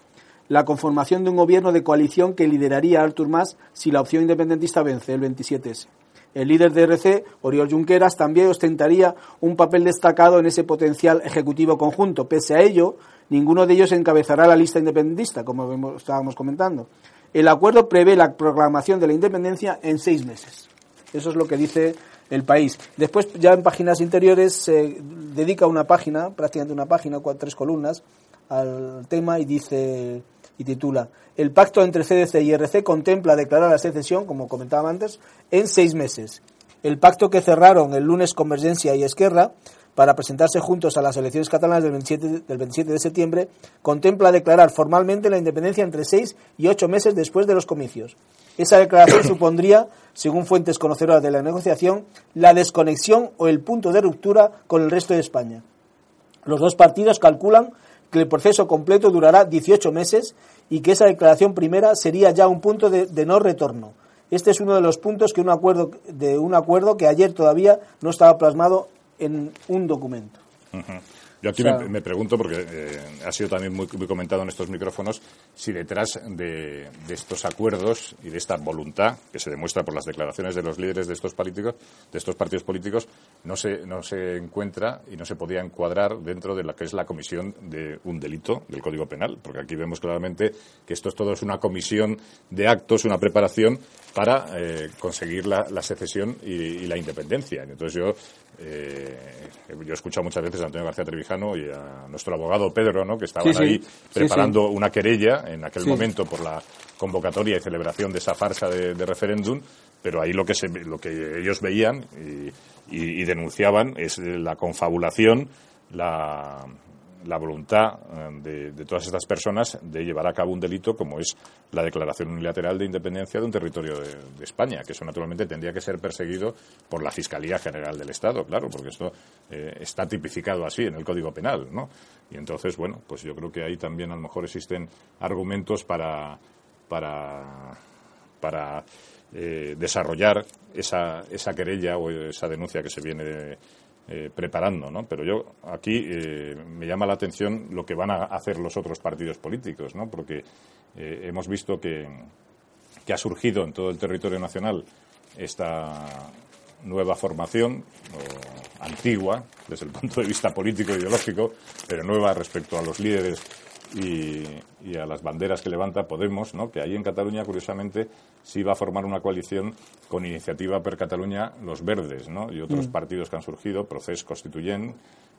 la conformación de un gobierno de coalición que lideraría Artur Mas si la opción independentista vence el 27S. El líder de RC, Oriol Junqueras, también ostentaría un papel destacado en ese potencial ejecutivo conjunto. Pese a ello, ninguno de ellos encabezará la lista independentista, como estábamos comentando. El acuerdo prevé la proclamación de la independencia en seis meses. Eso es lo que dice el país. Después, ya en páginas interiores, se dedica una página, prácticamente una página, cuatro, tres columnas, al tema y dice y titula El pacto entre CDC y RC contempla declarar la secesión, como comentaba antes, en seis meses. El pacto que cerraron el lunes Convergencia y Esquerra para presentarse juntos a las elecciones catalanas del 27, del 27 de septiembre contempla declarar formalmente la independencia entre seis y ocho meses después de los comicios. Esa declaración [coughs] supondría, según fuentes conocedoras de la negociación, la desconexión o el punto de ruptura con el resto de España. Los dos partidos calculan que el proceso completo durará 18 meses y que esa declaración primera sería ya un punto de, no retorno. Este es uno de los puntos que un acuerdo, de un acuerdo que ayer todavía no estaba plasmado en un documento. Yo aquí me, pregunto, porque eh, ha sido también muy, comentado en estos micrófonos, si detrás de, estos acuerdos y de esta voluntad que se demuestra por las declaraciones de los líderes de estos políticos, de estos partidos políticos, no se, no se encuentra y no se podía encuadrar dentro de la que es la comisión de un delito del Código Penal, porque aquí vemos claramente que esto es todo es una comisión de actos, una preparación para eh, conseguir la, secesión y, la independencia. Entonces yo eh, yo he escuchado muchas veces a Antonio García Trevijano y a nuestro abogado Pedro, ¿no? que estaban ahí preparando una querella en aquel momento por la convocatoria y celebración de esa farsa de, referéndum, pero ahí lo que, se, lo que ellos veían y denunciaban es la confabulación, la, la voluntad eh, de, todas estas personas de llevar a cabo un delito como es la declaración unilateral de independencia de un territorio de, España, que eso naturalmente tendría que ser perseguido por la Fiscalía General del Estado, claro, porque esto eh, está tipificado así en el Código Penal, ¿no? Y entonces, bueno, pues yo creo que ahí también a lo mejor existen argumentos para para para eh, desarrollar esa, esa querella o esa denuncia que se viene de, eh, preparando, ¿no? Pero yo aquí eh, me llama la atención lo que van a hacer los otros partidos políticos, ¿no? Porque eh, hemos visto que, que, ha surgido en todo el territorio nacional esta nueva formación, antigua desde el punto de vista político e ideológico, pero nueva respecto a los líderes y, a las banderas que levanta Podemos, ¿no? que ahí en Cataluña, curiosamente, sí va a formar una coalición con iniciativa per Cataluña Los Verdes ¿no? y otros mm. partidos que han surgido, Proces Constituyent,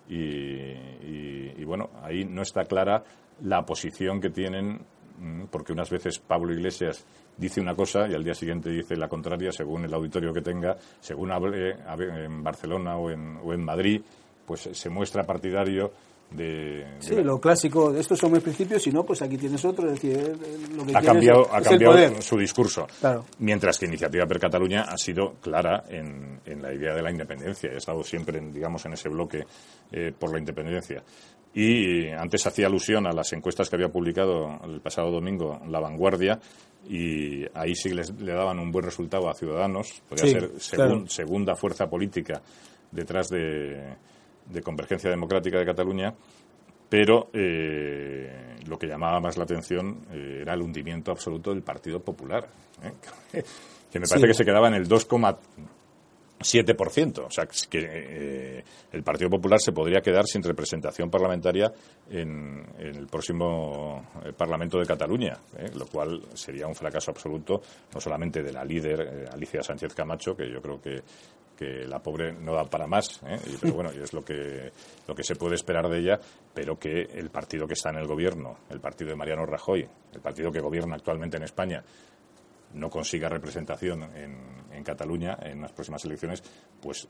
y, bueno, ahí no está clara la posición que tienen, mm, porque unas veces Pablo Iglesias dice una cosa y al día siguiente dice la contraria, según el auditorio que tenga, según hable en Barcelona o en, o en Madrid, pues se muestra partidario de, sí, lo clásico, estos son mis principios, si no, pues aquí tienes otro. Es decir, eh, lo que ha cambiado, ha cambiado su discurso. Mientras que Iniciativa per Cataluña ha sido clara en, en, la idea de la independencia. Ha estado siempre, en, digamos, en ese bloque eh, por la independencia. Y antes hacía alusión a las encuestas que había publicado el pasado domingo La Vanguardia y ahí sí le daban un buen resultado a Ciudadanos. Podría ser segunda fuerza política detrás de de Convergencia Democrática de Cataluña, pero eh, lo que llamaba más la atención eh, era el hundimiento absoluto del Partido Popular, ¿eh? [laughs] que me parece que se quedaba en el 2,7%. O sea, que el Partido Popular se podría quedar sin representación parlamentaria en, el próximo Parlamento de Cataluña, lo cual sería un fracaso absoluto, no solamente de la líder Alicia Sánchez Camacho, que yo creo que que la pobre no da para más, ¿eh? pero bueno, y es lo que, lo que se puede esperar de ella, pero que el partido que está en el gobierno, el partido de Mariano Rajoy, el partido que gobierna actualmente en España, no consiga representación en, en Cataluña en las próximas elecciones, pues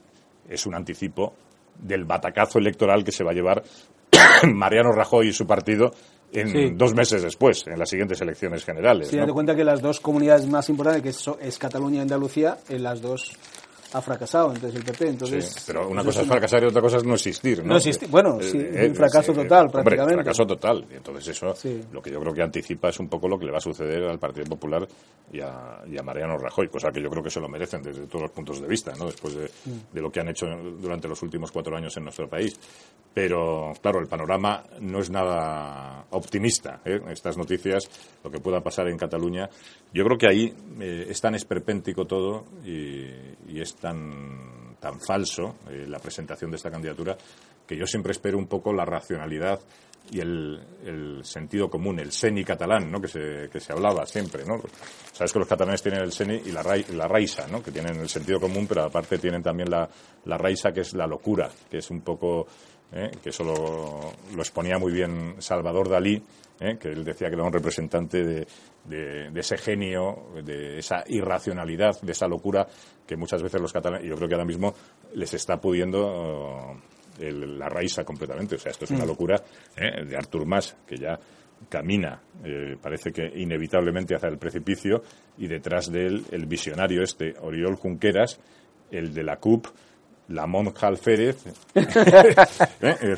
es un anticipo del batacazo electoral que se va a llevar [coughs] Mariano Rajoy y su partido en dos meses después, en las siguientes elecciones generales. Sí, ¿no? cuenta que las dos comunidades más importantes, que es, es Cataluña y Andalucía, en las dos ha fracasado, entonces el PP. Entonces, pero una cosa es fracasar y otra cosa es no existir. No, no existir. Bueno, sí, un fracaso total, prácticamente. Hombre, fracaso total. Y entonces eso, lo que yo creo que anticipa es un poco lo que le va a suceder al Partido Popular y a, y a Mariano Rajoy, cosa que yo creo que se lo merecen desde todos los puntos de vista, ¿no? después de, de lo que han hecho durante los últimos cuatro años en nuestro país. Pero, claro, el panorama no es nada optimista. ¿eh? Estas noticias, lo que pueda pasar en Cataluña, yo creo que ahí eh, es tan esperpéntico todo y, es tan, tan falso eh, la presentación de esta candidatura que yo siempre espero un poco la racionalidad y el, sentido común, el seni catalán, ¿no? que, se, que se hablaba siempre. ¿no? Sabes que los catalanes tienen el seni y la, la raisa, ¿no? que tienen el sentido común, pero aparte tienen también la, la raisa, que es la locura, que es un poco, ¿eh? que eso lo, exponía muy bien Salvador Dalí, ¿eh? que él decía que era un representante de, de, ese genio, de esa irracionalidad, de esa locura que muchas veces los catalanes, yo creo que ahora mismo les está pudiendo la raíz completamente. O sea, esto es una mm. locura ¿eh? de Artur Mas, que ya camina, eh, parece que inevitablemente hacia el precipicio, y detrás de él el visionario este, Oriol Junqueras, el de la CUP, la monja alférez. [laughs] [laughs] ¿eh?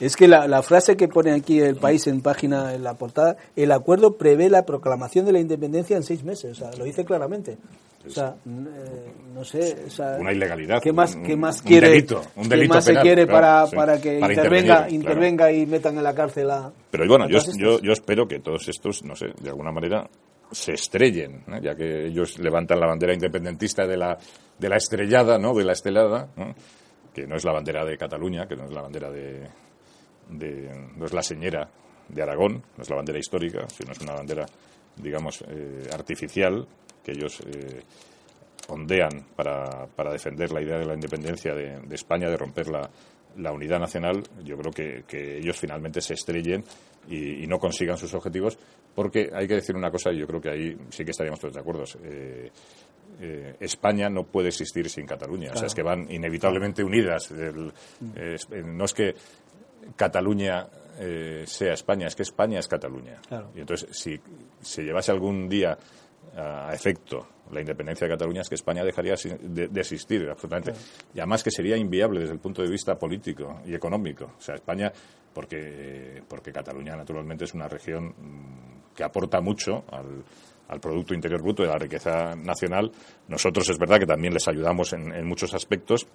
Es que la, la, frase que pone aquí el país en página, en la portada, el acuerdo prevé la proclamación de la independencia en seis meses. O sea, lo dice claramente. O sea, eh, no sé. una ilegalidad. ¿Qué más, qué más quiere? Un delito, un delito ¿Qué más se quiere para, para que intervenga, intervenga y metan en la cárcel a. Pero bueno, yo, yo, yo espero que todos estos, no sé, de alguna manera se estrellen, ya que ellos levantan la bandera independentista de la, de la estrellada, ¿no? de la estelada, que no es la bandera de Cataluña, que no es la bandera de, no es la señera de Aragón, no es la bandera histórica, sino es una bandera, digamos, eh, artificial, que ellos eh, ondean para, para, defender la idea de la independencia de, España, de romper la, la unidad nacional, yo creo que ellos finalmente se estrellen y, no consigan sus objetivos, porque hay que decir una cosa, y yo creo que ahí sí que estaríamos todos de acuerdo. Eh, eh, España no puede existir sin Cataluña. O sea, es que van inevitablemente unidas. no es que Cataluña sea España, es que España es Cataluña. Y entonces, si se llevase algún día a efecto la independencia de Cataluña es que España dejaría de, existir absolutamente. Y además que sería inviable desde el punto de vista político y económico. O sea, España, porque, porque Cataluña naturalmente es una región mm, que aporta mucho al, al Producto Interior Bruto de la riqueza nacional. Nosotros es verdad que también les ayudamos en muchos aspectos,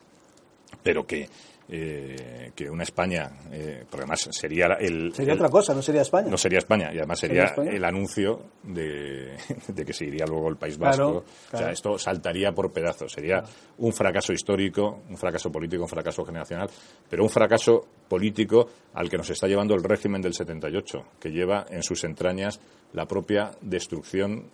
pero que eh, que una España, eh, porque además sería el... Sería otra cosa, no sería España. No sería España, y además sería, el anuncio [laughs] de, que se iría luego el País Vasco. O sea, esto saltaría por pedazos. Sería un fracaso histórico, un fracaso político, un fracaso generacional, pero un fracaso político al que nos está llevando el régimen del 78, que lleva en sus entrañas la propia destrucción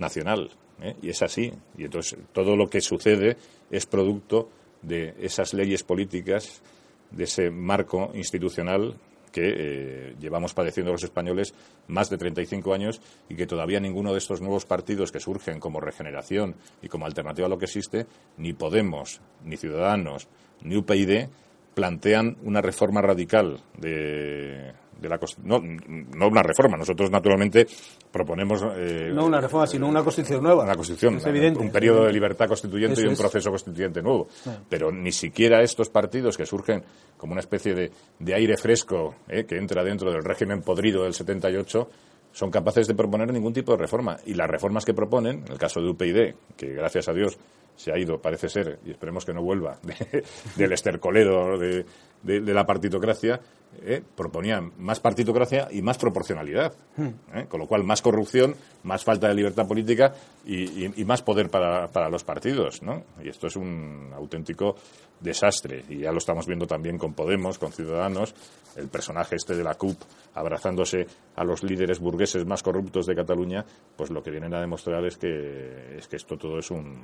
nacional. ¿eh? Y es así. Y entonces todo lo que sucede es producto de esas leyes políticas, de ese marco institucional que eh, llevamos padeciendo los españoles más de 35 años y que todavía ninguno de estos nuevos partidos que surgen como regeneración y como alternativa a lo que existe, ni Podemos, ni Ciudadanos, ni UPyD, plantean una reforma radical de, la no, no una reforma. Nosotros, naturalmente, proponemos. Eh, no una reforma, sino una constitución nueva. Una constitución. un periodo de libertad constituyente y un proceso constituyente nuevo. Pero ni siquiera estos partidos que surgen como una especie de, de aire fresco eh, que entra dentro del régimen podrido del 78 son capaces de proponer ningún tipo de reforma. Y las reformas que proponen, en el caso de UPyD, que gracias a Dios se ha ido, parece ser, y esperemos que no vuelva, [laughs] del estercolero de, de, la partitocracia, eh, proponían más partitocracia y más proporcionalidad. Hmm. Eh, con lo cual, más corrupción, más falta de libertad política y, más poder para, para, los partidos. ¿no? Y esto es un auténtico desastre. Y ya lo estamos viendo también con Podemos, con Ciudadanos, el personaje este de la CUP abrazándose a los líderes burgueses más corruptos de Cataluña, pues lo que vienen a demostrar es que, es que esto todo es un,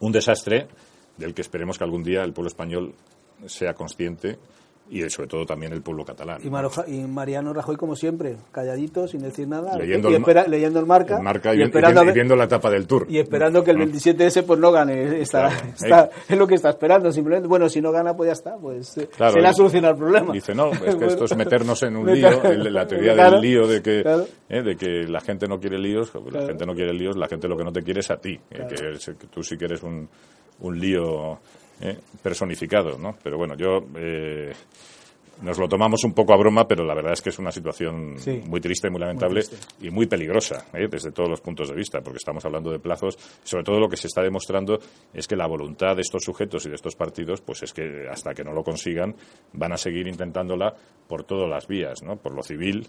un desastre del que esperemos que algún día el pueblo español sea consciente y sobre todo también el pueblo catalán. Y, Mariano Rajoy, como siempre, calladito, sin decir nada, leyendo, el, leyendo el marca, y, esperando viendo la etapa del Tour. Y esperando que el 27S pues no gane. [laughs] Está, es lo que está esperando, simplemente. Bueno, si no gana, pues ya está, pues eh, se le ha solucionado el problema. Dice, no, es que [laughs] esto es meternos en un lío, la teoría del lío de que, eh, de que la gente no quiere líos, la gente no quiere líos, la gente lo que no te quiere es a ti, eh, que, que, tú sí que eres un, un lío eh, personificado, ¿no? Pero bueno, yo eh, nos lo tomamos un poco a broma, pero la verdad es que es una situación muy triste, muy lamentable y muy peligrosa ¿eh? desde todos los puntos de vista, porque estamos hablando de plazos. Sobre todo lo que se está demostrando es que la voluntad de estos sujetos y de estos partidos, pues es que hasta que no lo consigan, van a seguir intentándola por todas las vías, ¿no? Por lo civil,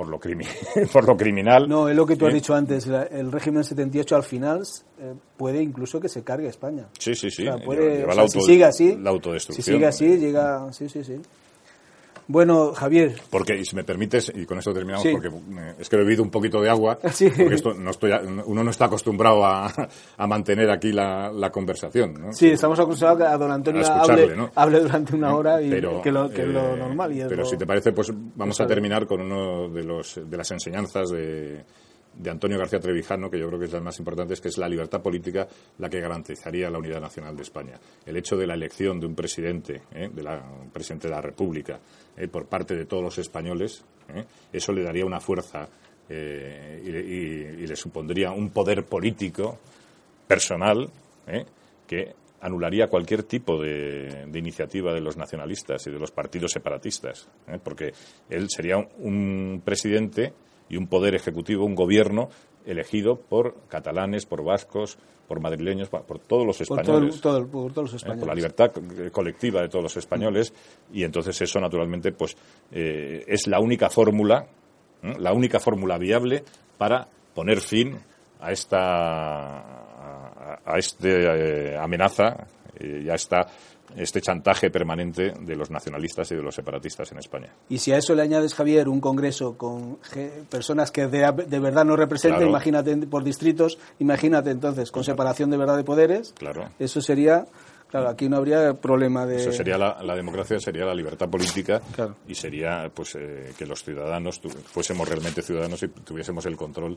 por lo, [laughs] por lo criminal. No, es lo que tú has dicho antes. el régimen 78 al final eh, puede incluso que se cargue a España. Sí, sí, sí. puede, si sigue así, la autodestrucción. Si sigue así, llega. Sí, sí, sí. Bueno, Javier. Porque, y si me permites, y con esto terminamos, porque eh, es que he bebido un poquito de agua, [laughs] porque esto no estoy, uno no está acostumbrado a, a mantener aquí la, la conversación. ¿no? Sí, estamos acostumbrados a que don Antonio hable, durante una hora y que, lo, que es lo eh, normal. Y pero si te parece, pues vamos a terminar con uno de, los, de las enseñanzas de de Antonio García Trevijano, que yo creo que es la más importante, es que es la libertad política la que garantizaría la unidad nacional de España. El hecho de la elección de un presidente, ¿eh? de la, presidente de la República, ¿eh? por parte de todos los españoles, ¿eh? eso le daría una fuerza y, le supondría un poder político personal que anularía cualquier tipo de, iniciativa de los nacionalistas y de los partidos separatistas, porque él sería un presidente y un poder ejecutivo, un gobierno elegido por catalanes, por vascos, por madrileños, por todos los españoles. Por, todos los españoles. por la libertad colectiva de todos los españoles. Y entonces eso, naturalmente, pues eh, es la única fórmula, la única fórmula viable para poner fin a esta a, esta eh, amenaza y a esta este chantaje permanente de los nacionalistas y de los separatistas en España. Y si a eso le añades, Javier, un congreso con personas que de, verdad no representen, imagínate por distritos, imagínate entonces con separación de verdad de poderes, claro. eso sería Claro, aquí no habría problema de. Eso sería la, democracia, sería la libertad política y sería pues eh, que los ciudadanos fuésemos realmente ciudadanos y tuviésemos el control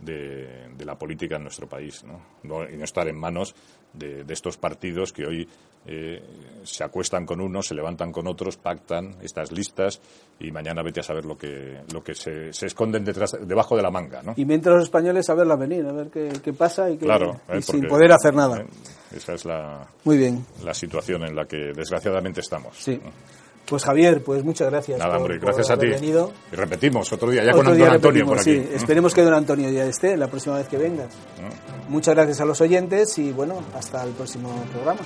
de, la política en nuestro país, ¿no? y no estar en manos de, estos partidos que hoy eh, se acuestan con unos, se levantan con otros, pactan estas listas y mañana vete a saber lo que, lo que se, esconden detrás, debajo de la manga. ¿no? Y mientras los españoles a verla venir, a ver qué, pasa y, eh, sin poder hacer nada. Eh, esa es la, Muy bien. la situación en la que desgraciadamente estamos. Sí. Pues Javier, pues muchas gracias. Nada, hombre, gracias a ti. Y repetimos otro día, ya con don Antonio por aquí. Sí, esperemos que don Antonio ya esté la próxima vez que vengas. Muchas gracias a los oyentes y bueno, hasta el próximo programa.